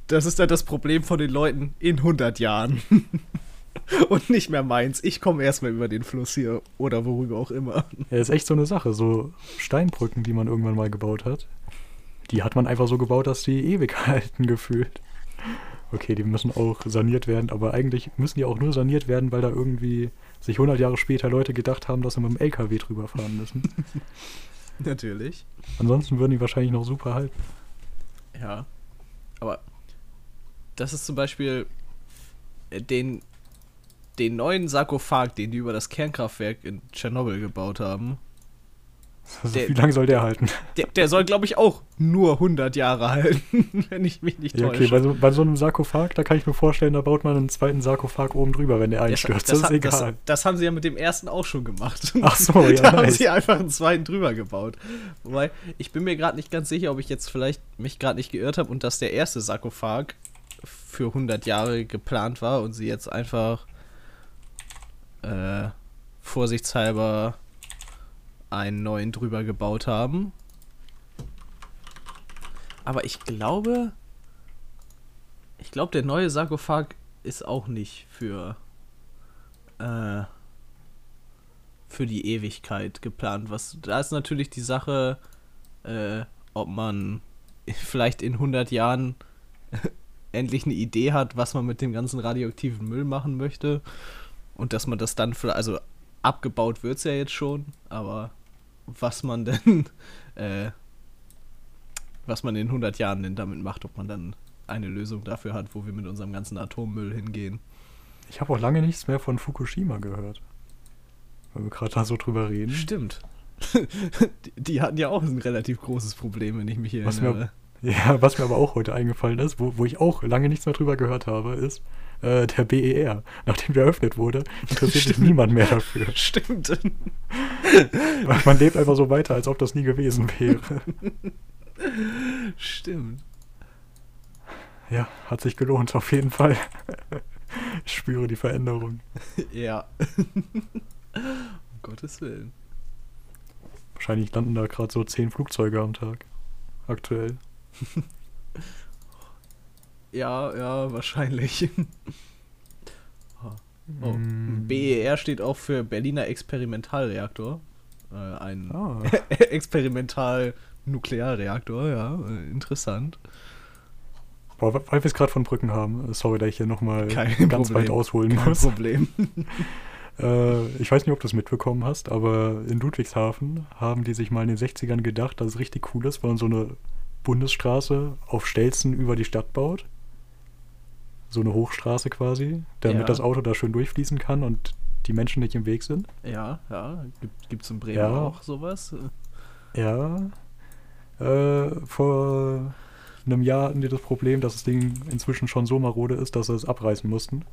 Das ist dann das Problem von den Leuten in 100 Jahren. Und nicht mehr meins. Ich komme erstmal über den Fluss hier oder worüber auch immer. Ja, ist echt so eine Sache. So Steinbrücken, die man irgendwann mal gebaut hat, die hat man einfach so gebaut, dass die ewig halten gefühlt. Okay, die müssen auch saniert werden, aber eigentlich müssen die auch nur saniert werden, weil da irgendwie sich 100 Jahre später Leute gedacht haben, dass sie mit dem LKW drüber fahren müssen. Natürlich. Ansonsten würden die wahrscheinlich noch super halten. Ja. Aber das ist zum Beispiel äh, den, den neuen Sarkophag, den die über das Kernkraftwerk in Tschernobyl gebaut haben. Also, Der- wie lange soll der halten? Der, der soll, glaube ich, auch nur 100 Jahre halten, wenn ich mich nicht Ja, täusche. okay, bei so, bei so einem Sarkophag, da kann ich mir vorstellen, da baut man einen zweiten Sarkophag oben drüber, wenn der Das- einstürzt. das, Das, ist hat- egal. Das, das haben sie ja mit dem ersten auch schon gemacht. Ach so, ja, da haben nice. sie einfach einen zweiten drüber gebaut. Wobei, ich bin mir gerade nicht ganz sicher, ob ich jetzt vielleicht mich gerade nicht geirrt habe und dass der erste Sarkophag für 100 Jahre geplant war und sie jetzt einfach äh, vorsichtshalber einen neuen drüber gebaut haben. Aber ich glaube, ich glaube, der neue Sarkophag ist auch nicht für äh, für die Ewigkeit geplant. Was da ist natürlich die Sache, äh, ob man vielleicht in 100 Jahren endlich eine Idee hat, was man mit dem ganzen radioaktiven Müll machen möchte und dass man das dann für also abgebaut wird's ja jetzt schon, aber was man denn äh, was man in 100 Jahren denn damit macht, ob man dann eine Lösung dafür hat, wo wir mit unserem ganzen Atommüll hingehen. Ich habe auch lange nichts mehr von Fukushima gehört. Weil wir gerade da so drüber reden. Stimmt. die, die hatten ja auch ein relativ großes Problem, wenn ich mich hier Was mir- erinnere. Ja, was mir aber auch heute eingefallen ist, wo, wo ich auch lange nichts mehr drüber gehört habe, ist äh, der BER. Nachdem der eröffnet wurde, interessiert sich niemand mehr dafür. Stimmt. Man lebt einfach so weiter, als ob das nie gewesen wäre. Stimmt. Ja, hat sich gelohnt, auf jeden Fall. Ich spüre die Veränderung. Ja. um Gottes Willen. Wahrscheinlich landen da gerade so zehn Flugzeuge am Tag. Aktuell. Ja, ja, wahrscheinlich. Oh. Mm. BER steht auch für Berliner Experimentalreaktor. Äh, ein Ah, Experimental-Nuklearreaktor, ja, äh, interessant. boah, weil wir es gerade von Brücken haben. Sorry, dass ich hier nochmal ganz Problem. weit ausholen Kein muss. Problem. Äh, ich weiß nicht, ob du es mitbekommen hast, aber in Ludwigshafen haben die sich mal in den 60ern gedacht, dass es richtig cool ist, wenn man so eine Bundesstraße auf Stelzen über die Stadt baut. So eine Hochstraße quasi, damit Ja. das Auto da schön durchfließen kann und die Menschen nicht im Weg sind. Ja, ja. Gibt es in Bremen Ja. auch sowas? Ja. Äh, vor einem Jahr hatten die das Problem, dass das Ding inzwischen schon so marode ist, dass sie es abreißen mussten.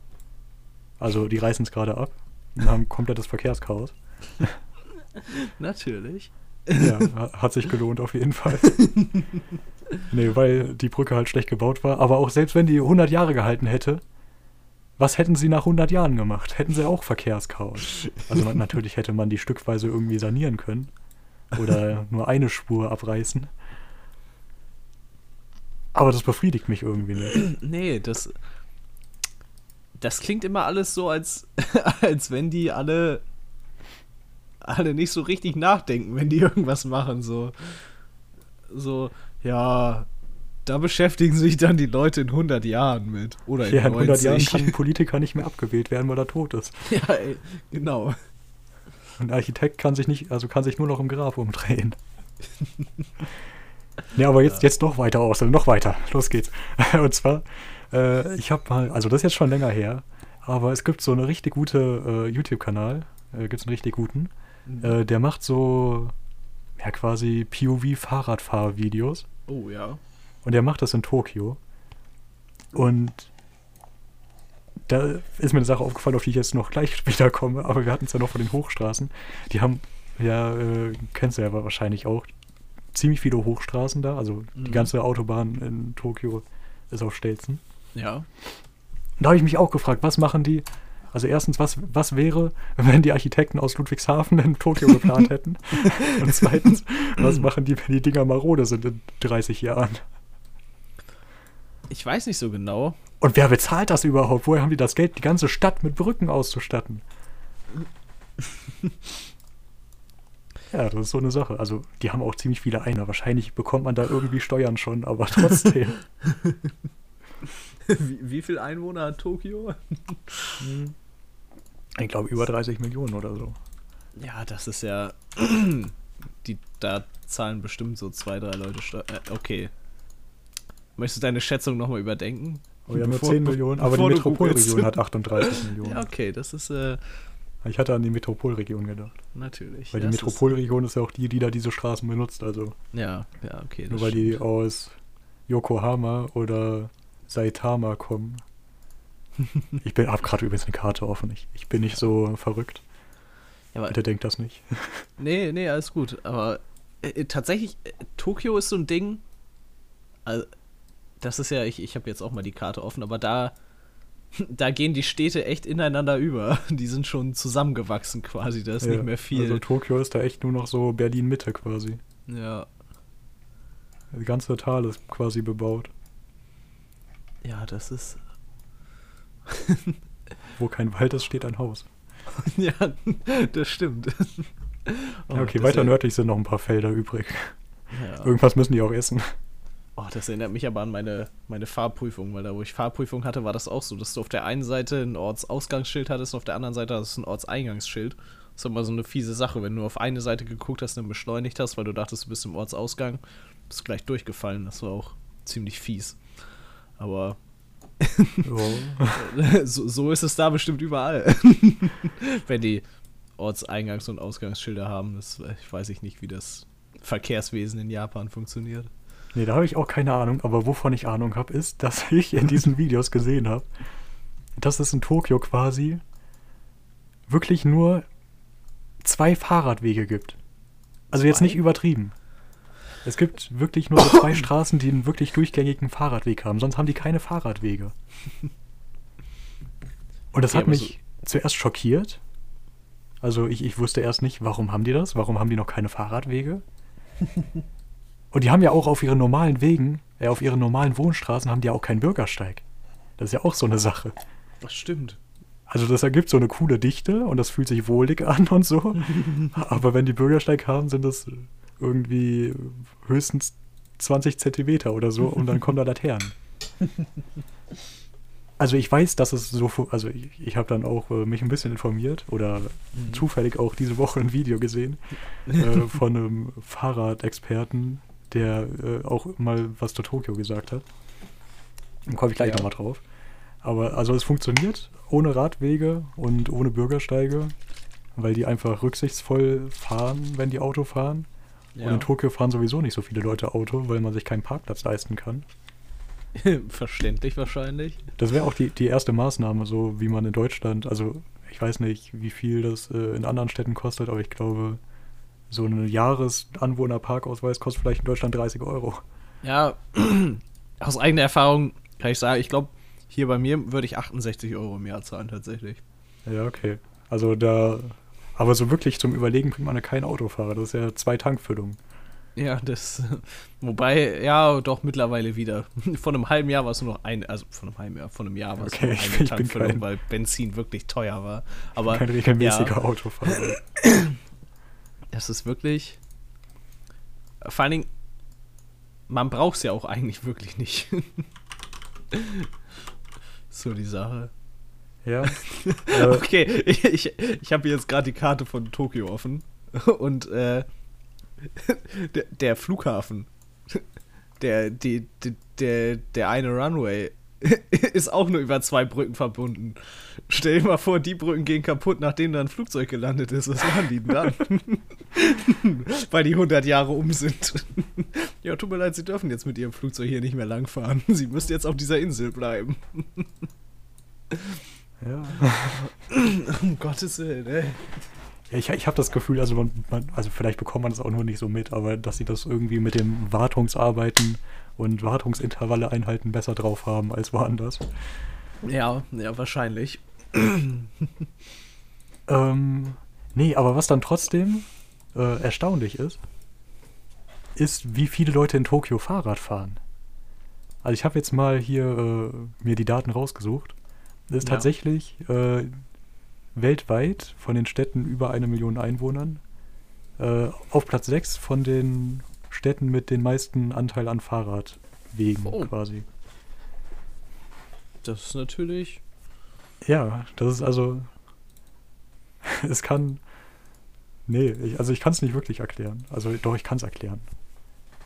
Also die reißen es gerade ab und haben komplettes Verkehrschaos. Natürlich. Ja, ha- hat sich gelohnt auf jeden Fall. nee, weil die Brücke halt schlecht gebaut war. Aber auch selbst wenn die 100 Jahre gehalten hätte, was hätten sie nach 100 Jahren gemacht? Hätten sie auch Verkehrschaos. Also man, natürlich hätte man die stückweise irgendwie sanieren können. Oder nur eine Spur abreißen. Aber das befriedigt mich irgendwie nicht. Nee, das. Das klingt immer alles so, als, als wenn die alle. alle nicht so richtig nachdenken, wenn die irgendwas machen. So. So, ja. Da beschäftigen sich dann die Leute in 100 Jahren mit. Oder in Ja, in 100 Jahren 90. kann ein Politiker nicht mehr abgewählt werden, weil er tot ist. ja, ey, genau. Ein Architekt kann sich nicht, also kann sich nur noch im Grab umdrehen. ja, aber jetzt, jetzt noch weiter aus, noch weiter. Los geht's. Und zwar, äh, ich habe mal, also das ist jetzt schon länger her, aber es gibt so eine richtig gute äh, YouTube-Kanal, äh, gibt es einen richtig guten, äh, der macht so, ja quasi POV-Fahrradfahr-Videos Oh ja. und der macht das in Tokio. Und da ist mir eine Sache aufgefallen, auf die ich jetzt noch gleich später komme, aber wir hatten es ja noch von den Hochstraßen. Die haben, ja, äh, kennst du ja wahrscheinlich auch, ziemlich viele Hochstraßen da. Also die Mhm. ganze Autobahn in Tokio ist auf Stelzen. Ja. da habe ich mich auch gefragt, was machen die? Also erstens, was, was wäre, wenn die Architekten aus Ludwigshafen in Tokio geplant hätten? Und zweitens, was machen die, wenn die Dinger marode sind in 30 Jahren? Ich weiß nicht so genau. Und wer bezahlt das überhaupt? Woher haben die das Geld, die ganze Stadt mit Brücken auszustatten? ja, das ist so eine Sache. Also, die haben auch ziemlich viele Einer. Wahrscheinlich bekommt man da irgendwie Steuern schon, aber trotzdem. wie, wie viel Einwohner hat Tokio? Ich glaube, über 30 Millionen oder so. Ja, das ist ja. Die, da zahlen bestimmt so zwei, drei Leute Steuern. Äh, okay. Möchtest du deine Schätzung nochmal überdenken? Oh ja, nur 10 Millionen, aber die Metropolregion hat 38 Millionen. Ja, okay, das ist. Äh, ich hatte an die Metropolregion gedacht. Natürlich. Weil die Metropolregion ist, ist ja auch die, die da diese Straßen benutzt, also. Ja, ja, okay. Nur weil stimmt. die aus Yokohama oder Saitama kommen. ich bin, hab gerade übrigens eine Karte offen. Ich, ich bin nicht so verrückt. Ja, Bitte denkt das nicht. nee, nee, alles gut. Aber äh, äh tatsächlich, äh, Tokio ist so ein Ding. Also, das ist ja, ich, ich habe jetzt auch mal die Karte offen, aber da, da gehen die Städte echt ineinander über. Die sind schon zusammengewachsen quasi, da ist ja, nicht mehr viel. Also Tokio ist da echt nur noch so Berlin-Mitte quasi. Ja. Die ganze Tal ist quasi bebaut. Ja, das ist. Wo kein Wald ist, steht ein Haus. ja, das stimmt. Oh, okay, weiter ja... nördlich sind noch ein paar Felder übrig. Ja. Irgendwas müssen die auch essen. Oh, das erinnert mich aber an meine, meine Fahrprüfung, weil da, wo ich Fahrprüfung hatte, war das auch so, dass du auf der einen Seite ein Ortsausgangsschild hattest und auf der anderen Seite hattest du ein Ortseingangsschild. Das ist immer so eine fiese Sache, wenn du auf eine Seite geguckt hast und dann beschleunigt hast, weil du dachtest, du bist im Ortsausgang, bist du gleich durchgefallen. Das war auch ziemlich fies. Aber so, so, ist es da bestimmt überall. Wenn die Ortseingangs- und Ausgangsschilder haben, das ich weiß ich nicht, wie das Verkehrswesen in Japan funktioniert. Nee, da habe ich auch keine Ahnung, aber wovon ich Ahnung habe, ist, dass ich in diesen Videos gesehen habe, dass es in Tokio quasi wirklich nur zwei Fahrradwege gibt. Also jetzt nicht übertrieben. Es gibt wirklich nur so zwei Straßen, die einen wirklich durchgängigen Fahrradweg haben. Sonst haben die keine Fahrradwege. Und das okay, hat mich so zuerst schockiert. Also ich, ich wusste erst nicht, warum haben die das? Warum haben die noch keine Fahrradwege? Und die haben ja auch auf ihren normalen Wegen, äh, auf ihren normalen Wohnstraßen haben die ja auch keinen Bürgersteig. Das ist ja auch so eine Sache. Das stimmt. Also das ergibt so eine coole Dichte und das fühlt sich wohlig an und so. Aber wenn die Bürgersteig haben, sind das irgendwie höchstens 20 Zentimeter oder so und dann kommen da Laternen. Also ich weiß, dass es so, also ich, ich habe dann auch äh, mich ein bisschen informiert oder mhm. zufällig auch diese Woche ein Video gesehen äh, von einem Fahrradexperten, der äh, auch mal was zu Tokio gesagt hat. Dann komme ich gleich ja. nochmal drauf. Aber also es funktioniert ohne Radwege und ohne Bürgersteige, weil die einfach rücksichtsvoll fahren, wenn die Auto fahren. Ja. Und in Tokio fahren sowieso nicht so viele Leute Auto, weil man sich keinen Parkplatz leisten kann. Verständlich wahrscheinlich. Das wäre auch die, die erste Maßnahme, so wie man in Deutschland, also ich weiß nicht, wie viel das äh, in anderen Städten kostet, aber ich glaube, so ein Jahresanwohner-Parkausweis kostet vielleicht in Deutschland 30 Euro. Ja, aus eigener Erfahrung kann ich sagen, ich glaube, hier bei mir würde ich 68 Euro im Jahr zahlen tatsächlich. Ja, okay. Also da aber so wirklich zum Überlegen bringt man ja keinen Autofahrer. Das ist ja zwei Tankfüllungen. Ja, das. Wobei, ja, doch mittlerweile wieder. Vor einem halben Jahr war es nur noch ein, also von einem halben Jahr, von einem Jahr war es okay, nur eine ich Tankfüllung, kein, weil Benzin wirklich teuer war. Aber kein regelmäßiger ja, Autofahrer. Das ist wirklich. Vor allen Dingen, man braucht es ja auch eigentlich wirklich nicht. so die Sache. Ja. okay, ich, ich, ich habe jetzt gerade die Karte von Tokio offen. Und äh, der, der, Flughafen, der, die, die, der, der eine Runway, ist auch nur über zwei Brücken verbunden. Stell dir mal vor, die Brücken gehen kaputt, nachdem da ein Flugzeug gelandet ist. Was machen die denn dann? Weil die 100 Jahre um sind. ja, tut mir leid, sie dürfen jetzt mit ihrem Flugzeug hier nicht mehr langfahren. Sie müssen jetzt auf dieser Insel bleiben. Ja. um Gottes Willen, ey. Ja, ich, ich habe das Gefühl, also, man, man, also vielleicht bekommt man das auch nur nicht so mit, aber dass sie das irgendwie mit dem Wartungsarbeiten und Wartungsintervalle einhalten besser drauf haben als woanders. Ja, ja, wahrscheinlich. Ähm, nee, aber was dann trotzdem äh, erstaunlich ist, ist, wie viele Leute in Tokio Fahrrad fahren. Also ich habe jetzt mal hier äh, mir die Daten rausgesucht. Das ist Ja. tatsächlich äh, weltweit von den Städten über eine Million Einwohnern äh, auf Platz 6 von den Städten mit den meisten Anteil an Fahrradwegen Oh. quasi. Das ist natürlich. Ja, das ist also. Es kann. Nee, ich, also ich kann es nicht wirklich erklären. Also doch, ich kann es erklären.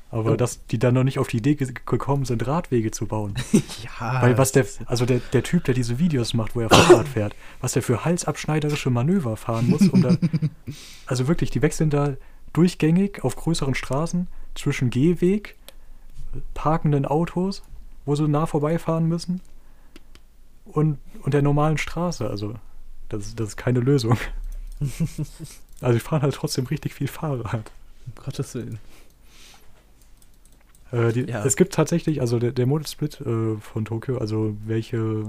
Aber Oh. dass die dann noch nicht auf die Idee ge- gekommen sind, Radwege zu bauen. Ja. Weil was der, also der, der Typ, der diese Videos macht, wo er Fahrrad fährt, was der für halsabschneiderische Manöver fahren muss, um da. Also wirklich, die wechseln da durchgängig auf größeren Straßen zwischen Gehweg, parkenden Autos, wo sie nah vorbeifahren müssen, und, und der normalen Straße. Also, das, ist- das ist keine Lösung. Also, die fahren halt trotzdem richtig viel Fahrrad. Um Gottes Willen. Äh, die, Ja. Es gibt tatsächlich, also der, der Model-Split äh, von Tokio, also welche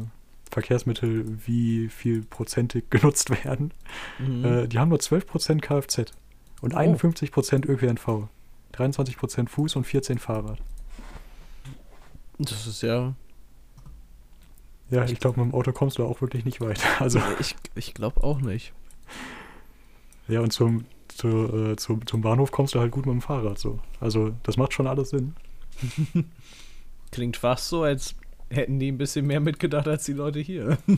Verkehrsmittel wie viel prozentig genutzt werden, Mhm. äh, die haben nur 12% Kfz und Oh. 51% ÖPNV, 23% Fuß und 14 Fahrrad. das ist ja. Ja, ich glaube, mit dem Auto kommst du auch wirklich nicht weit. Also, Ich, ich glaube auch nicht. ja, und zum, zu, äh, zum, zum Bahnhof kommst du halt gut mit dem Fahrrad so. Also, das macht schon alles Sinn. Klingt fast so, als hätten die ein bisschen mehr mitgedacht als die Leute hier.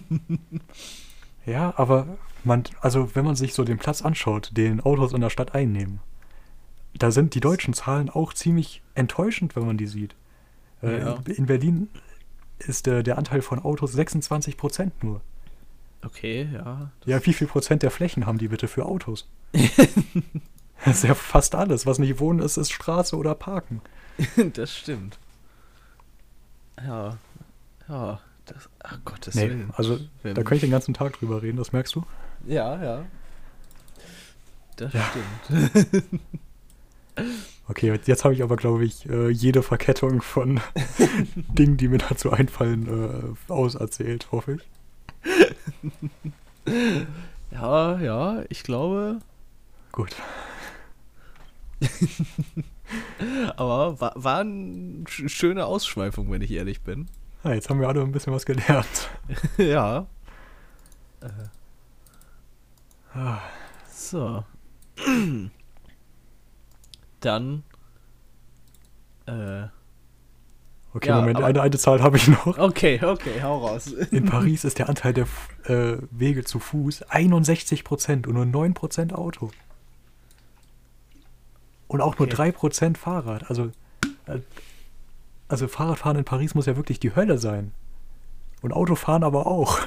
Ja, aber man, also wenn man sich so den Platz anschaut, den Autos in der Stadt einnehmen, da sind die deutschen Zahlen auch ziemlich enttäuschend, wenn man die sieht. Äh, Ja. In Berlin ist der, der Anteil von Autos 26 Prozent nur. Okay, ja. Ja, wie viel Prozent der Flächen haben die bitte für Autos? das ist ja fast alles. Was nicht wohnen ist, ist Straße oder Parken. das stimmt. Ja. Ja. Das, ach Gottes Nee, Willen. also Wenn- da kann ich den ganzen Tag drüber reden, das merkst du. Ja, ja. Das Ja. stimmt. Okay, jetzt- habe ich aber, glaube ich, äh, jede Verkettung von Dingen, die mir dazu einfallen, äh, auserzählt, hoffe ich. Ja, ja, ich glaube. Gut. Aber war, war eine sch- schöne Ausschweifung, wenn ich ehrlich bin. Ja, jetzt haben wir alle ein bisschen was gelernt. ja. Äh, Ah, so. Dann. Äh. Okay, Ja, Moment, eine, eine Zahl habe ich noch. Okay, okay, hau raus. In Paris ist der Anteil der äh, Wege zu Fuß 61 Prozent und nur 9 Prozent Auto. Und auch nur Okay. 3 Prozent Fahrrad. Also, äh, also Fahrradfahren in Paris muss ja wirklich die Hölle sein. Und Autofahren aber auch.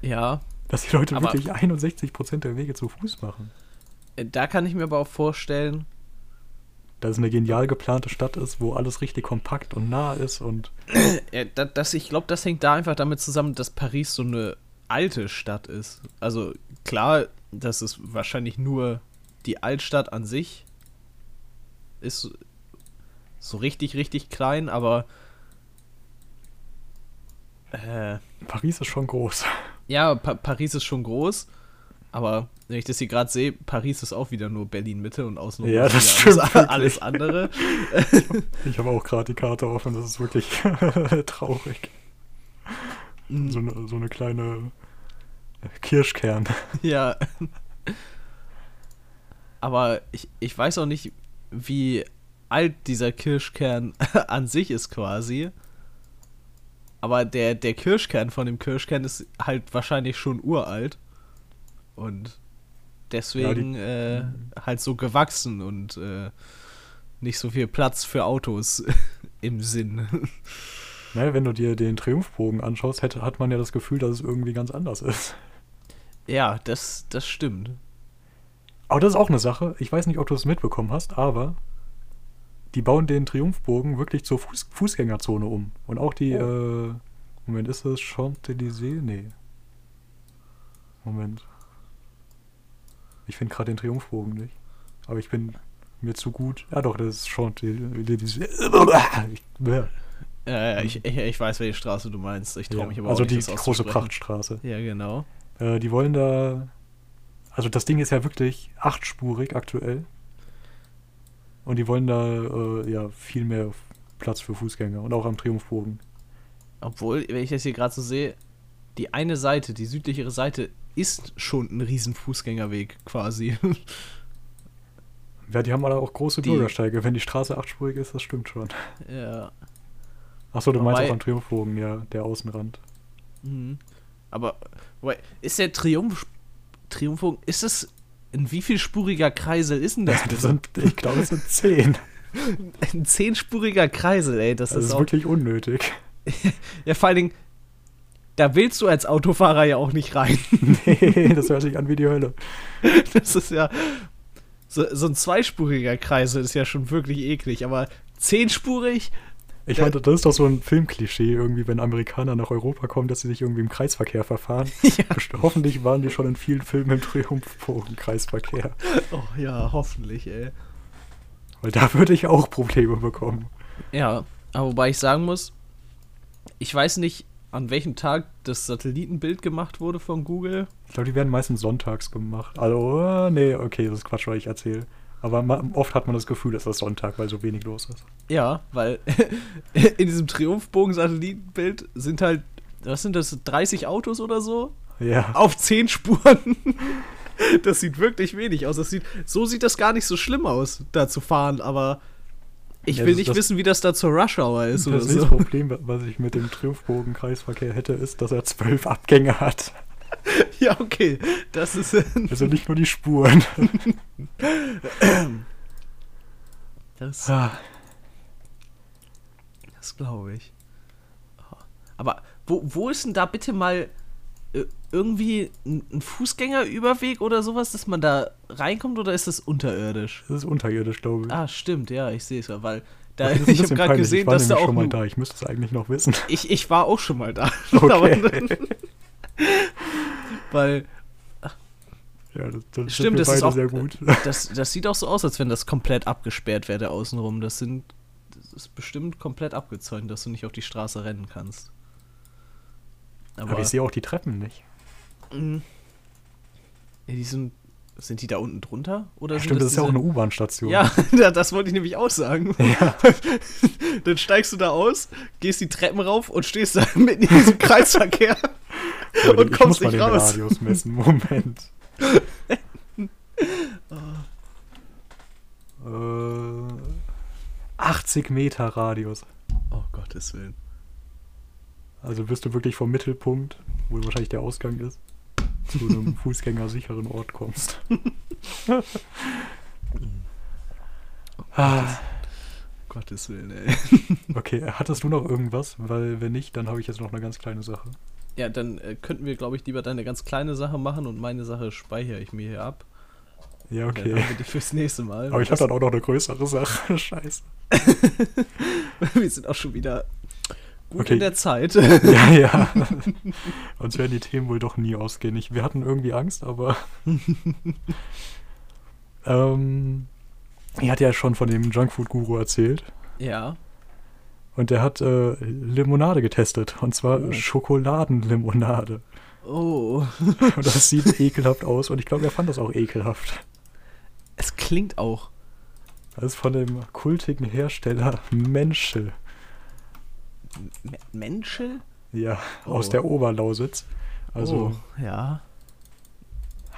Ja, Dass die Leute wirklich 61 Prozent der Wege zu Fuß machen. äh, da kann ich mir aber auch vorstellen, Dass es eine genial geplante Stadt ist, wo alles richtig kompakt und nah ist und Ja, da, das, ich glaube, das hängt da einfach damit zusammen, dass Paris so eine alte Stadt ist. Also klar, das ist wahrscheinlich nur die Altstadt an sich. Ist so richtig, richtig klein, aber äh, Paris ist schon groß. ja, pa Paris ist schon groß. Aber wenn ich das hier gerade sehe, Paris ist auch wieder nur Berlin-Mitte und außen Ja, das alles, stimmt wirklich. alles andere. Ich habe auch gerade die Karte offen, das ist wirklich traurig. Mhm. So eine, so eine kleine Kirschkern. Ja. Aber ich, ich weiß auch nicht, wie alt dieser Kirschkern an sich ist quasi. Aber der, der Kirschkern von dem Kirschkern ist halt wahrscheinlich schon uralt. Und deswegen äh, halt so gewachsen und äh, nicht so viel Platz für Autos im Sinn. Ne, wenn du dir den Triumphbogen anschaust, hätte, hat man ja das Gefühl, dass es irgendwie ganz anders ist. ja, das, das stimmt. Aber das ist auch eine Sache. Ich weiß nicht, ob du es mitbekommen hast, aber die bauen den Triumphbogen wirklich zur Fuß Fußgängerzone um. Und auch die, äh, Moment, ist das Champs-Élysées? Nee. Moment. Ich finde gerade den Triumphbogen nicht. Aber ich bin mir zu gut. Ja doch, das ist Champs-Élysées. Ich- Äh, ich, ich, ich weiß, welche Straße du meinst. Ich traue Ja, mich aber also auch nicht, die das große. Prachtstraße. Ja, genau. Äh, die wollen da. Also das Ding ist ja wirklich achtspurig aktuell. Und die wollen da äh, ja viel mehr Platz für Fußgänger und auch am Triumphbogen. Obwohl, wenn ich das hier gerade so sehe, die eine Seite, die südlichere Seite, ist schon ein riesen Fußgängerweg quasi. Ja, die haben aber auch große Die- Bürgersteige. Wenn die Straße achtspurig ist, das stimmt schon. ja. Achso, du meinst Wobei- auch am Triumphbogen, ja, der Außenrand. Mhm. Aber, wobei, ist der Triumph, Triumphbogen, ist das, ein wie viel spuriger Kreisel ist denn das? Das sind, ich glaube, es sind zehn. ein zehnspuriger Kreisel, ey, das Das ist ist wirklich unnötig. ja, vor allen Dingen, da willst du als Autofahrer ja auch nicht rein. nee, das hört sich an wie die Hölle. Das ist ja, so, so ein zweispuriger Kreisel ist ja schon wirklich eklig, aber zehnspurig, Ich meine, das ist doch so ein Filmklischee, irgendwie, wenn Amerikaner nach Europa kommen, dass sie sich irgendwie im Kreisverkehr verfahren. ja. Hoffentlich waren die schon in vielen Filmen im Triumphbogen-Kreisverkehr. Oh ja, hoffentlich, ey. Weil da würde ich auch Probleme bekommen. Ja, aber wobei ich sagen muss, ich weiß nicht, an welchem Tag das Satellitenbild gemacht wurde von Google. Ich glaube, die werden meistens sonntags gemacht. Also, äh, nee, okay, das ist Quatsch, was ich erzähle. Aber oft hat man das Gefühl, dass das Sonntag, weil so wenig los ist. Ja, weil in diesem Triumphbogen-Satellitenbild sind halt, was sind das, 30 Autos oder so? Ja. Auf 10 Spuren. Das sieht wirklich wenig aus. Das sieht, so sieht das gar nicht so schlimm aus, da zu fahren, aber ich Ja, will das- nicht wissen, wie das da zur Rush Hour ist oder Das nächste so. Problem, was ich mit dem Triumphbogen-Kreisverkehr hätte, ist, dass er zwölf Abgänge hat. Ja, okay. Das ist. Also nicht nur die Spuren. Das, Ah, das glaube ich. Aber wo, wo ist denn da bitte mal äh, irgendwie ein, Fußgängerüberweg oder sowas, dass man da reinkommt oder ist das unterirdisch? das ist unterirdisch, glaube ich. Ah, stimmt, ja, ich sehe es ja, weil da, ich habe gerade gesehen, ich war dass da auch schon mal da. Ich müsste es eigentlich noch wissen. Ich, ich war auch schon mal da. Okay. Weil Ja, das, das Stimmt, das ist auch- sehr gut. das, das sieht auch so aus, als wenn das komplett abgesperrt wäre, außenrum. Das sind. Das ist bestimmt komplett abgezäunt, dass du nicht auf die Straße rennen kannst. Aber, Aber ich sehe auch die Treppen nicht. Mhm. Ja, die sind. Sind die da unten drunter? Oder Ja, stimmt, das ist ja auch eine U-Bahn-Station. Ja, da- das wollte ich nämlich auch sagen. Ja. Dann steigst du da aus, gehst die Treppen rauf und stehst da mitten in diesem Kreisverkehr. Leute, und ich kommst muss mal nicht den raus. Radius messen. Moment. äh, 80 Meter Radius. Oh Gottes Willen. Also bist du wirklich vom Mittelpunkt, wo wahrscheinlich der Ausgang ist, zu einem fußgängersicheren Ort kommst. ah, Gottes Willen, ey. okay, hattest du noch irgendwas? Weil wenn nicht, dann habe ich jetzt noch eine ganz kleine Sache. Ja, dann äh, könnten wir, glaube ich, lieber deine ganz kleine Sache machen und meine Sache speichere ich mir hier ab. Ja, Dann okay. haben wir die fürs nächste Mal. Aber ich habe dann auch noch eine größere Sache. Scheiße. wir sind auch schon wieder gut Okay. in der Zeit. Ja, ja. Uns werden die Themen wohl doch nie ausgehen. Ich, wir hatten irgendwie Angst, aber. ähm, ich hatte ja schon von dem Junkfood-Guru erzählt. ja. Und der hat äh, Limonade getestet. Und zwar Oh. Schokoladenlimonade. Oh. Und das sieht ekelhaft aus. Und ich glaube, er fand das auch ekelhaft. Es klingt auch. Das ist von dem kultigen Hersteller Menschel. M Menschel? Ja, Oh. aus der Oberlausitz. Also Oh, ja.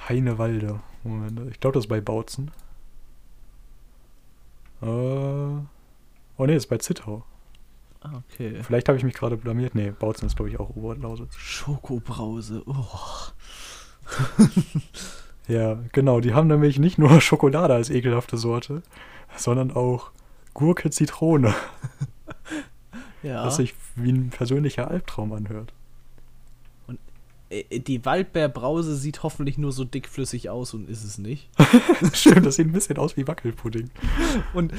Heinewalde. Moment, ich glaube, das ist bei Bautzen. Äh, oh ne, ist bei Zittau. Ah, okay. Vielleicht habe ich mich gerade blamiert. Nee, Bautzen ist, glaube ich, auch Oberlausitz. Schokobrause. Oh. Ja, genau. Die haben nämlich nicht nur Schokolade als ekelhafte Sorte, sondern auch Gurke Zitrone, Ja. was sich wie ein persönlicher Albtraum anhört. Äh, Die Waldbeerbrause sieht hoffentlich nur so dickflüssig aus und ist es nicht. Stimmt, das sieht ein bisschen aus wie Wackelpudding. Und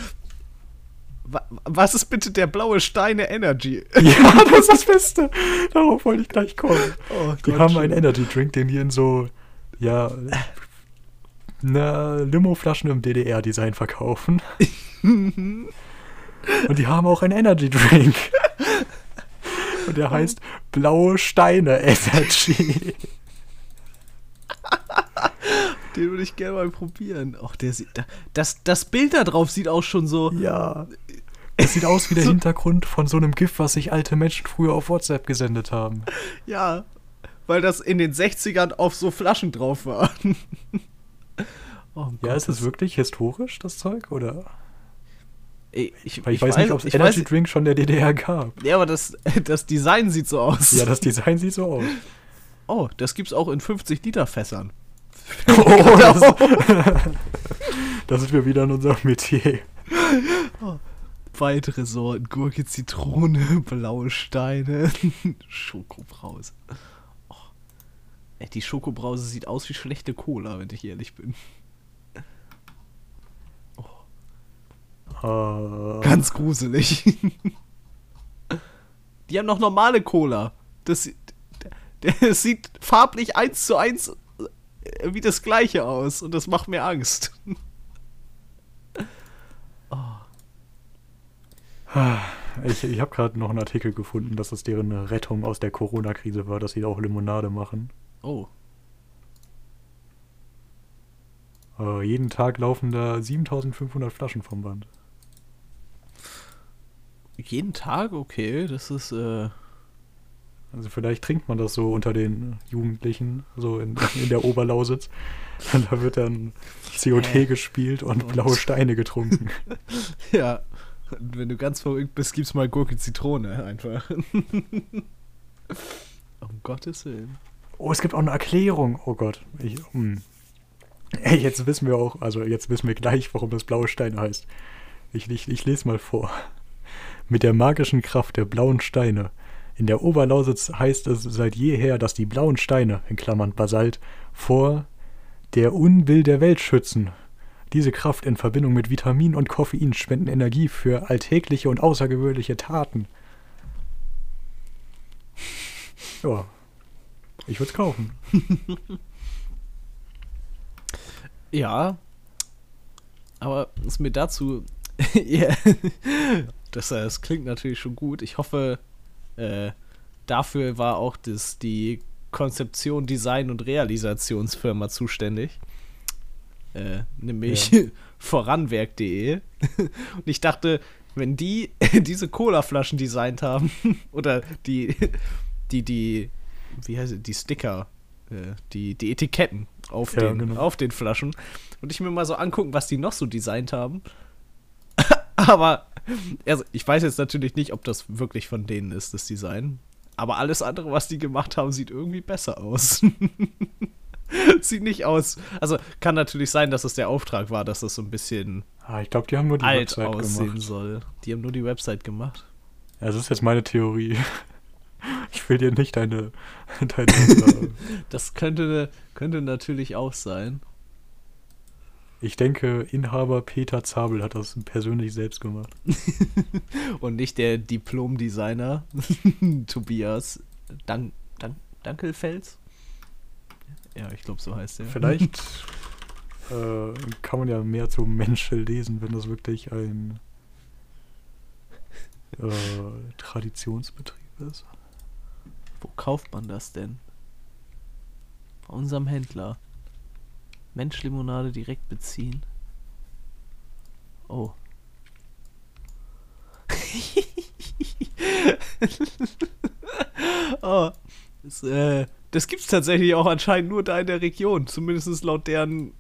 was ist bitte der blaue Steine Energy? Ja, das ist das Beste. Darauf wollte ich gleich kommen. Oh Die haben einen Energy Drink, den die in so, ja, na, Limo-Flaschen im DDR-Design verkaufen. Und die haben auch einen Energy Drink. Und der heißt Blaue Steine Energy. Den würde ich gerne mal probieren. Ach, der sieht. Das, das Bild da drauf sieht auch schon so. Ja. Es sieht aus wie der Hintergrund von so einem GIF, was sich alte Menschen früher auf WhatsApp gesendet haben. Ja, weil das in den 60ern auf so Flaschen drauf war. oh, ja, Gott, ist es wirklich historisch, das Zeug? Oder? Ich, ich, ich, ich weiß, weiß, nicht, ob es Energy weiß, Drink schon der DDR gab. Ja, aber das, das Design sieht so aus. Ja, das Design sieht so aus. Oh, das gibt's auch in 50 Liter Fässern. Oh, das, da sind wir wieder in unserem Metier. Oh, weitere Sorten: Gurke, Zitrone, blaue Steine, Schokobrause. Oh. Ey, die Schokobrause sieht aus wie schlechte Cola, wenn ich ehrlich bin. Oh. Uh. Ganz gruselig. Die haben noch normale Cola. Das, das sieht farblich eins zu eins wie das gleiche aus und das macht mir Angst. Ich, ich habe gerade noch einen Artikel gefunden, dass das deren Rettung aus der Corona-Krise war, dass sie auch Limonade machen. Oh. Äh, jeden Tag laufen da 7500 Flaschen vom Band. Jeden Tag? Okay, das ist. Äh also vielleicht trinkt man das so unter den Jugendlichen, so in, in der Oberlausitz. Da wird dann COT äh, gespielt und, und, blaue Steine getrunken. ja. Und wenn du ganz verrückt bist, gibst mal Gurke Zitrone einfach. um Gottes Willen. Oh, es gibt auch eine Erklärung. Oh Gott. Ich, hm. Ey, jetzt wissen wir auch, also jetzt wissen wir gleich, warum das blaue Stein heißt. Ich, ich, ich lese mal vor. Mit der magischen Kraft der blauen Steine in der Oberlausitz heißt es seit jeher, dass die blauen Steine in Klammern (Basalt) vor der Unbill der Welt schützen. Diese Kraft in Verbindung mit Vitamin und Koffein spenden Energie für alltägliche und außergewöhnliche Taten. Ja, ich würde es kaufen. Ja, aber was mir dazu. yeah. das, das klingt natürlich schon gut. Ich hoffe, äh, dafür war auch das, die Konzeption, Design und Realisationsfirma zuständig. Äh, nämlich ja. voranwerk.de. und ich dachte, wenn die diese Cola-Flaschen designt haben, oder die, die, die, wie heißt es, die Sticker, äh, die, die Etiketten auf, ja, den, genau. auf den Flaschen, und ich mir mal so angucken, was die noch so designt haben. Aber also, ich weiß jetzt natürlich nicht, ob das wirklich von denen ist, das Design. Aber alles andere, was die gemacht haben, sieht irgendwie besser aus. sieht nicht aus. Also kann natürlich sein, dass es der Auftrag war, dass das so ein bisschen ah, ich glaube, die haben nur die alt Website aussehen gemacht. soll. Die haben nur die Website gemacht. Ja, das ist jetzt meine Theorie. Ich will dir nicht deine. deine das könnte, könnte natürlich auch sein. Ich denke, Inhaber Peter Zabel hat das persönlich selbst gemacht. Und nicht der Diplom-Designer Tobias Dank, Dank, Dankelfels? Ja, ich glaube, so heißt er. Vielleicht äh, kann man ja mehr zu Menschel lesen, wenn das wirklich ein äh, Traditionsbetrieb ist. Wo kauft man das denn? Bei unserem Händler. Menschlimonade direkt beziehen. Oh. oh. Das, äh, das gibt's tatsächlich auch anscheinend nur da in der Region. Zumindest laut deren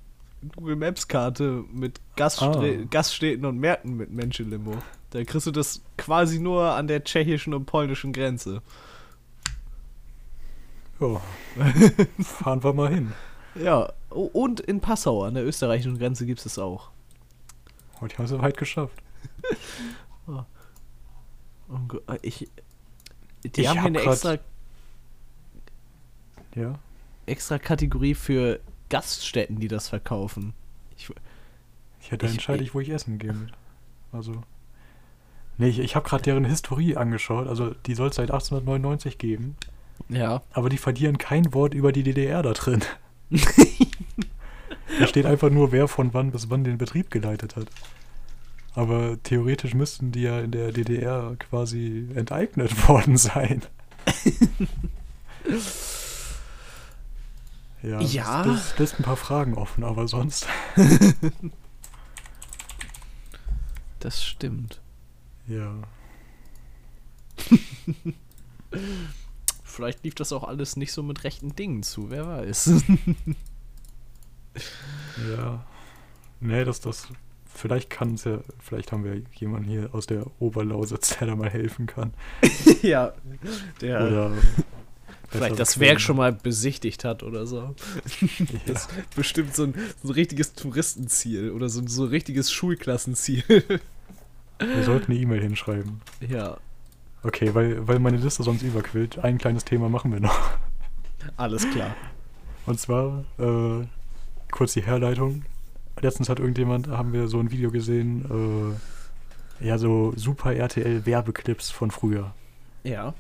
Google Maps Karte mit Gaststre ah. Gaststädten und Märkten mit Menschenlimo. Da kriegst du das quasi nur an der tschechischen und polnischen Grenze. Ja. Fahren wir mal hin. Ja, und in Passau an der österreichischen Grenze gibt es es auch. Heute haben sie weit geschafft. oh. Ich, die ich haben hier eine extra, ja? extra Kategorie für Gaststätten, die das verkaufen. Ich, ja, da entscheide ich, wo ich essen gehe. Also. Nee, ich, ich habe gerade deren Historie angeschaut. Also, die soll es seit 1899 geben. Ja. Aber die verlieren kein Wort über die DDR da drin. da steht einfach nur, wer von wann bis wann den Betrieb geleitet hat. Aber theoretisch müssten die ja in der DDR quasi enteignet worden sein. ja, Ja. Das, lässt ein paar Fragen offen, aber sonst. Das stimmt. Ja. Vielleicht lief das auch alles nicht so mit rechten Dingen zu, wer weiß. Ja. Nee, das, das. Vielleicht kann es ja. Vielleicht haben wir jemanden hier aus der Oberlausitz, der da mal helfen kann. ja, der Oder. Vielleicht das Werk schon mal besichtigt hat oder so. Ja. Das ist bestimmt so ein, so ein richtiges Touristenziel oder so, so ein richtiges Schulklassenziel. Wir sollten eine E-Mail hinschreiben. ja, Okay, weil, weil meine Liste sonst überquillt. Ein kleines Thema machen wir noch. alles klar. Und zwar, äh, kurz die Herleitung. Letztens hat irgendjemand, haben wir so ein Video gesehen, äh, ja, so Super RTL Werbeclips von früher. Ja.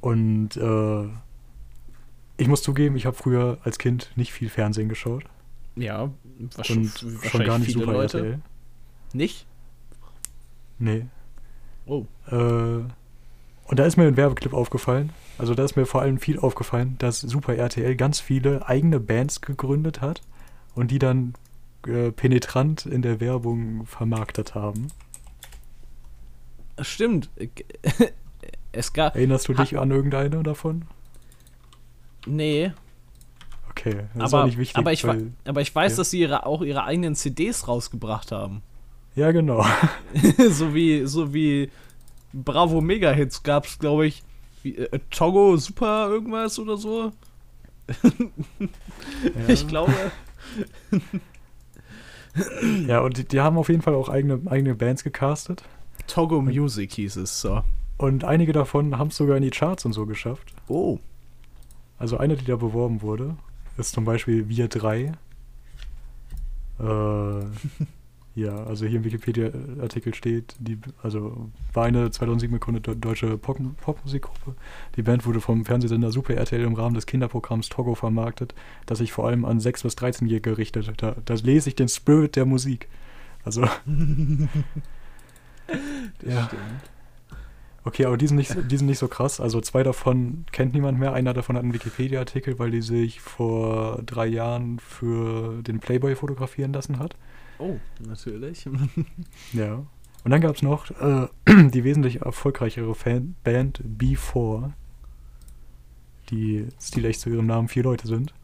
Und äh, ich muss zugeben, ich habe früher als Kind nicht viel Fernsehen geschaut. Ja, Und wahrscheinlich, schon gar nicht Super Leute. RTL. Nicht? Nee. Oh. Äh, und da ist mir ein Werbeclip aufgefallen. Also da ist mir vor allem viel aufgefallen, dass Super RTL ganz viele eigene Bands gegründet hat und die dann äh, penetrant in der Werbung vermarktet haben. Stimmt. Es gab. Erinnerst du dich an irgendeine davon? Nee, Okay, das aber, nicht wichtig. aber, ich, weil, aber ich weiß, ja. dass sie ihre, auch ihre eigenen CDs rausgebracht haben. ja, genau. so wie so wie Bravo Mega Hits gab es, glaube ich, wie, äh, Togo Super irgendwas oder so. Ich glaube. Ja, und die, die haben auf jeden Fall auch eigene, eigene Bands gecastet. Togo Music hieß es so. Und einige davon haben es sogar in die Charts und so geschafft. Oh. Also eine, die da beworben wurde, ist zum Beispiel Wir 3. Äh, ja, also hier im Wikipedia-Artikel steht, die, also war eine 2007 gegründete deutsche Pop Popmusikgruppe. Die Band wurde vom Fernsehsender Super RTL im Rahmen des Kinderprogramms Togo vermarktet, das sich vor allem an 6- bis 13-Jährige richtet. Da, da lese ich den Spirit der Musik. Also, ja. Stimmt. Okay, aber die sind, nicht, so- die sind nicht so krass. Also zwei davon kennt niemand mehr. Einer davon hat einen Wikipedia-Artikel, weil die sich vor drei Jahren für den Playboy fotografieren lassen hat. Oh, natürlich. Ja. Und dann gab es noch äh, die wesentlich erfolgreichere Fan Band B4, die stilecht zu ihrem Namen vier Leute sind.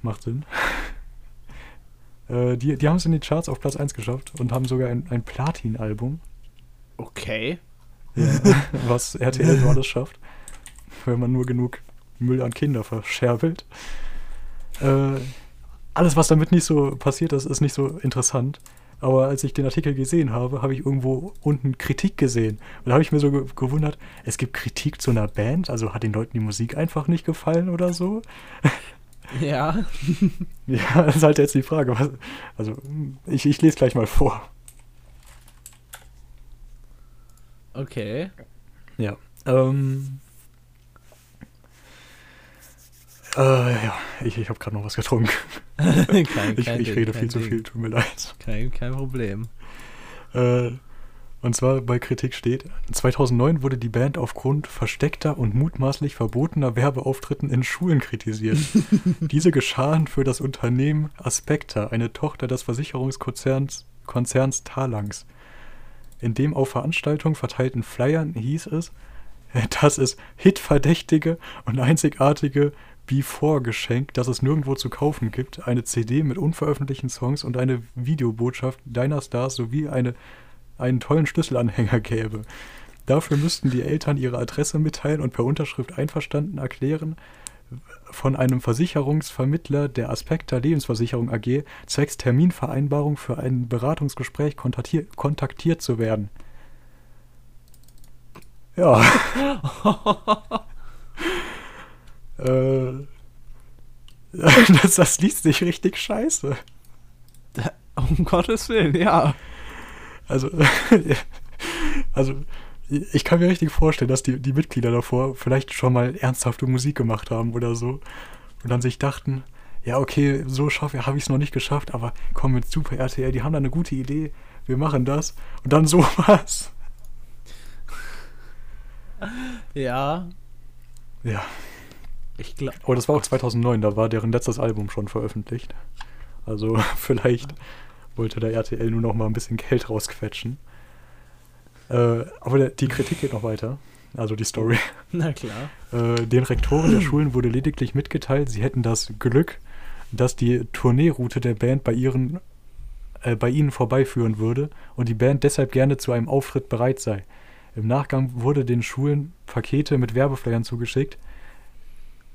Macht Sinn. äh, die die haben es in die Charts auf Platz 1 geschafft und haben sogar ein, ein Platin-Album. Okay. Ja, was RTL so alles schafft, wenn man nur genug Müll an Kinder verscherbelt. Äh, alles, was damit nicht so passiert ist, ist nicht so interessant. Aber als ich den Artikel gesehen habe, habe ich irgendwo unten Kritik gesehen. Und da habe ich mir so ge gewundert, es gibt Kritik zu einer Band, also hat den Leuten die Musik einfach nicht gefallen oder so? Ja. Ja, das ist halt jetzt die Frage. Also, ich, ich lese gleich mal vor. Okay. Ja. Ähm. Äh, ja, ich, ich habe gerade noch was getrunken. kein, Ich, kein ich Ding, rede kein viel zu Ding. viel, tut mir leid. Kein, kein Problem. Äh, und zwar bei Kritik steht, 2009 wurde die Band aufgrund versteckter und mutmaßlich verbotener Werbeauftritten in Schulen kritisiert. Diese geschahen für das Unternehmen Aspecta, eine Tochter des Versicherungskonzerns Konzerns Talanx. In dem auf Veranstaltungen verteilten Flyern hieß es, dass es hitverdächtige und einzigartige Before-Geschenk, das es nirgendwo zu kaufen gibt, eine CD mit unveröffentlichten Songs und eine Videobotschaft deiner Stars sowie eine, einen tollen Schlüsselanhänger gäbe. Dafür müssten die Eltern ihre Adresse mitteilen und per Unterschrift einverstanden erklären, von einem Versicherungsvermittler der Aspekta Lebensversicherung AG zwecks Terminvereinbarung für ein Beratungsgespräch kontaktier kontaktiert zu werden. Ja. äh, das, das liest sich richtig scheiße. Um Gottes Willen, ja. Also, also ich kann mir richtig vorstellen, dass die, die Mitglieder davor vielleicht schon mal ernsthafte Musik gemacht haben oder so. Und dann sich dachten, ja, okay, so schaffe habe ich es noch nicht geschafft, aber komm mit Super RTL, die haben da eine gute Idee, wir machen das. Und dann sowas. Ja, Ja. ich glaube. Aber das war auch 2009, da war deren letztes Album schon veröffentlicht. Also vielleicht wollte der RTL nur noch mal ein bisschen Geld rausquetschen. Äh, aber die Kritik geht noch weiter. Also die Story. Na klar. Äh, den Rektoren der Schulen wurde lediglich mitgeteilt, sie hätten das Glück, dass die Tourneeroute der Band bei, ihren, äh, bei ihnen vorbeiführen würde und die Band deshalb gerne zu einem Auftritt bereit sei. Im Nachgang wurde den Schulen Pakete mit Werbeflyern zugeschickt,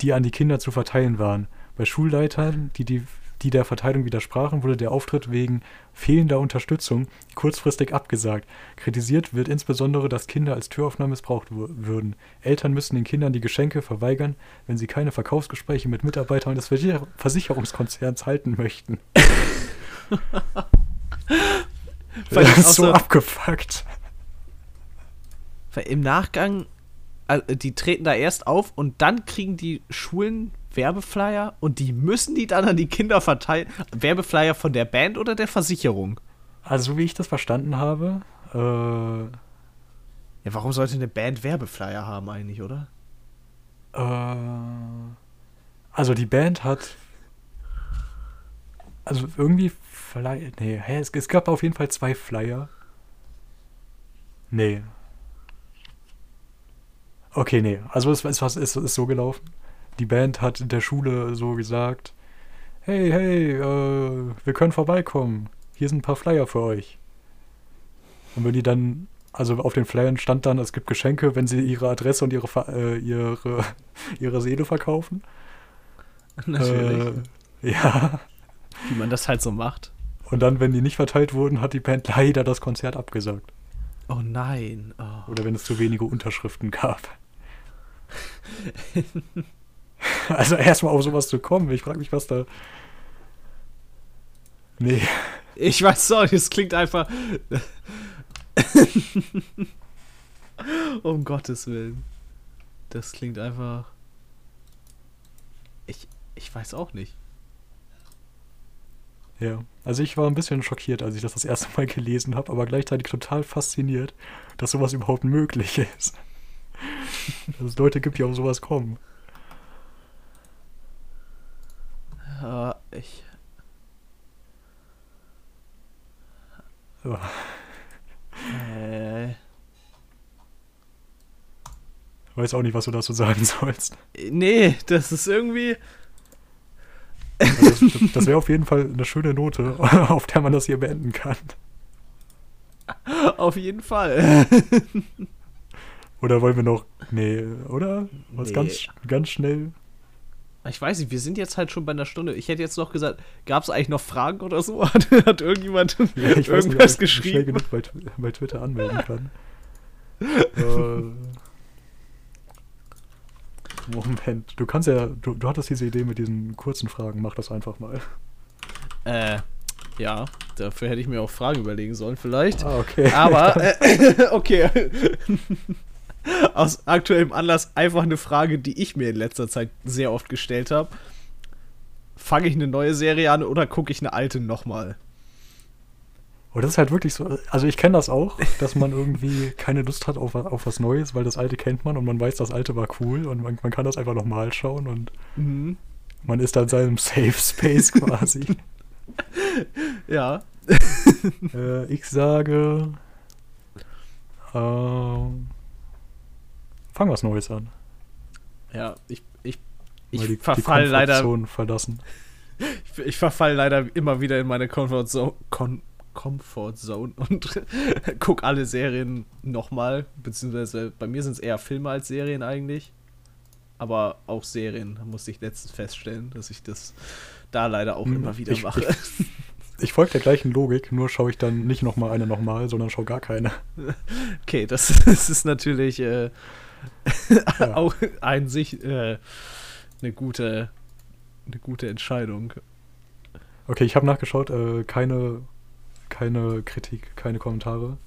die an die Kinder zu verteilen waren. Bei Schulleitern, die, die, die der Verteilung widersprachen, wurde der Auftritt wegen fehlender Unterstützung kurzfristig abgesagt. Kritisiert wird insbesondere, dass Kinder als Türöffner missbraucht würden. Eltern müssen den Kindern die Geschenke verweigern, wenn sie keine Verkaufsgespräche mit Mitarbeitern des Versicher Versicherungskonzerns halten möchten. Das ist so so- abgefuckt. Weil im Nachgang, also die treten da erst auf und dann kriegen die Schulen Werbeflyer und die müssen die dann an die Kinder verteilen. Werbeflyer von der Band oder der Versicherung? Also, so wie ich das verstanden habe, äh, Ja, warum sollte eine Band Werbeflyer haben eigentlich, oder? Äh, also die Band hat. Also irgendwie Flyer. Nee, hä, es, es gab auf jeden Fall zwei Flyer. Nee. Okay, nee. Also es, es, es ist so gelaufen. Die Band hat der Schule so gesagt: Hey, hey, äh, wir können vorbeikommen. Hier sind ein paar Flyer für euch. Und wenn die dann. Also auf den Flyern stand dann, es gibt Geschenke, wenn sie ihre Adresse und ihre, äh, ihre, ihre Seele verkaufen. Natürlich. Äh, ja. Wie man das halt so macht. Und dann, wenn die nicht verteilt wurden, hat die Band leider das Konzert abgesagt. Oh nein. Oh. Oder wenn es zu wenige Unterschriften gab. also erstmal auf sowas zu kommen. Ich frage mich, was da. Nee. Ich weiß auch nicht, es klingt einfach. um Gottes Willen. Das klingt einfach. Ich, ich weiß auch nicht. Ja. Also ich war ein bisschen schockiert, als ich das das erste Mal gelesen habe, aber gleichzeitig total fasziniert, dass sowas überhaupt möglich ist. dass es Leute gibt, die auf sowas kommen. Ja, ich. Ja. Äh, Weiß auch nicht, was du dazu sagen sollst. nee, das ist irgendwie. Also das das wäre auf jeden Fall eine schöne Note, auf der man das hier beenden kann. Auf jeden Fall. Oder wollen wir noch. Nee, oder? Was Nee. ganz, ganz schnell. Ich weiß nicht, wir sind jetzt halt schon bei einer Stunde. Ich hätte jetzt noch gesagt, gab es eigentlich noch Fragen oder so? Hat, hat irgendjemand Ja, ich weiß nicht, ob irgendwas ich schnell geschrieben? genug bei, bei Twitter anmelden kann. äh, Moment, du kannst ja, du, du hattest diese Idee mit diesen kurzen Fragen, mach das einfach mal. Äh, ja, dafür hätte ich mir auch Fragen überlegen sollen, vielleicht. Ah, okay. Aber, äh, okay. Aus aktuellem Anlass einfach eine Frage, die ich mir in letzter Zeit sehr oft gestellt habe. Fange ich eine neue Serie an oder gucke ich eine alte nochmal? Und das ist halt wirklich so, also ich kenne das auch, dass man irgendwie keine Lust hat auf, auf was Neues, weil das alte kennt man und man weiß, das alte war cool und man, man kann das einfach nochmal schauen und Mhm. man ist da in seinem Safe Space quasi. Ja. äh, ich sage, ähm, fang was Neues an. Ja, ich, ich, Mal ich die, verfall die leider verlassen. Ich, ich verfall leider immer wieder in meine Comfort Zone, Con Comfort Zone und guck alle Serien nochmal. Beziehungsweise bei mir sind es eher Filme als Serien eigentlich. Aber auch Serien musste ich letztens feststellen, dass ich das da leider auch Hm, immer wieder ich- mache. Ich folge der gleichen Logik, nur schaue ich dann nicht nochmal eine nochmal, sondern schaue gar keine. okay, das, das ist natürlich äh, Ja. auch ein sich äh, eine gute eine gute Entscheidung. Okay, ich habe nachgeschaut, äh, keine, keine Kritik, keine Kommentare.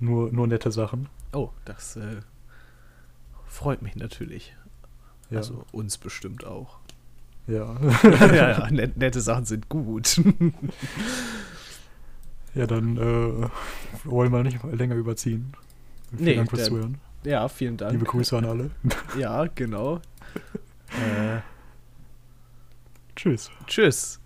Nur, nur nette Sachen. Oh, das äh, freut mich natürlich. Ja. Also uns bestimmt auch. Ja. ja, ja, net, nette Sachen sind gut. ja, dann äh, wollen wir nicht länger überziehen. Vielen Nee, Dank fürs Zuhören. Ja, vielen Dank. Liebe Grüße an alle. Ja, genau. äh, Tschüss. tschüss.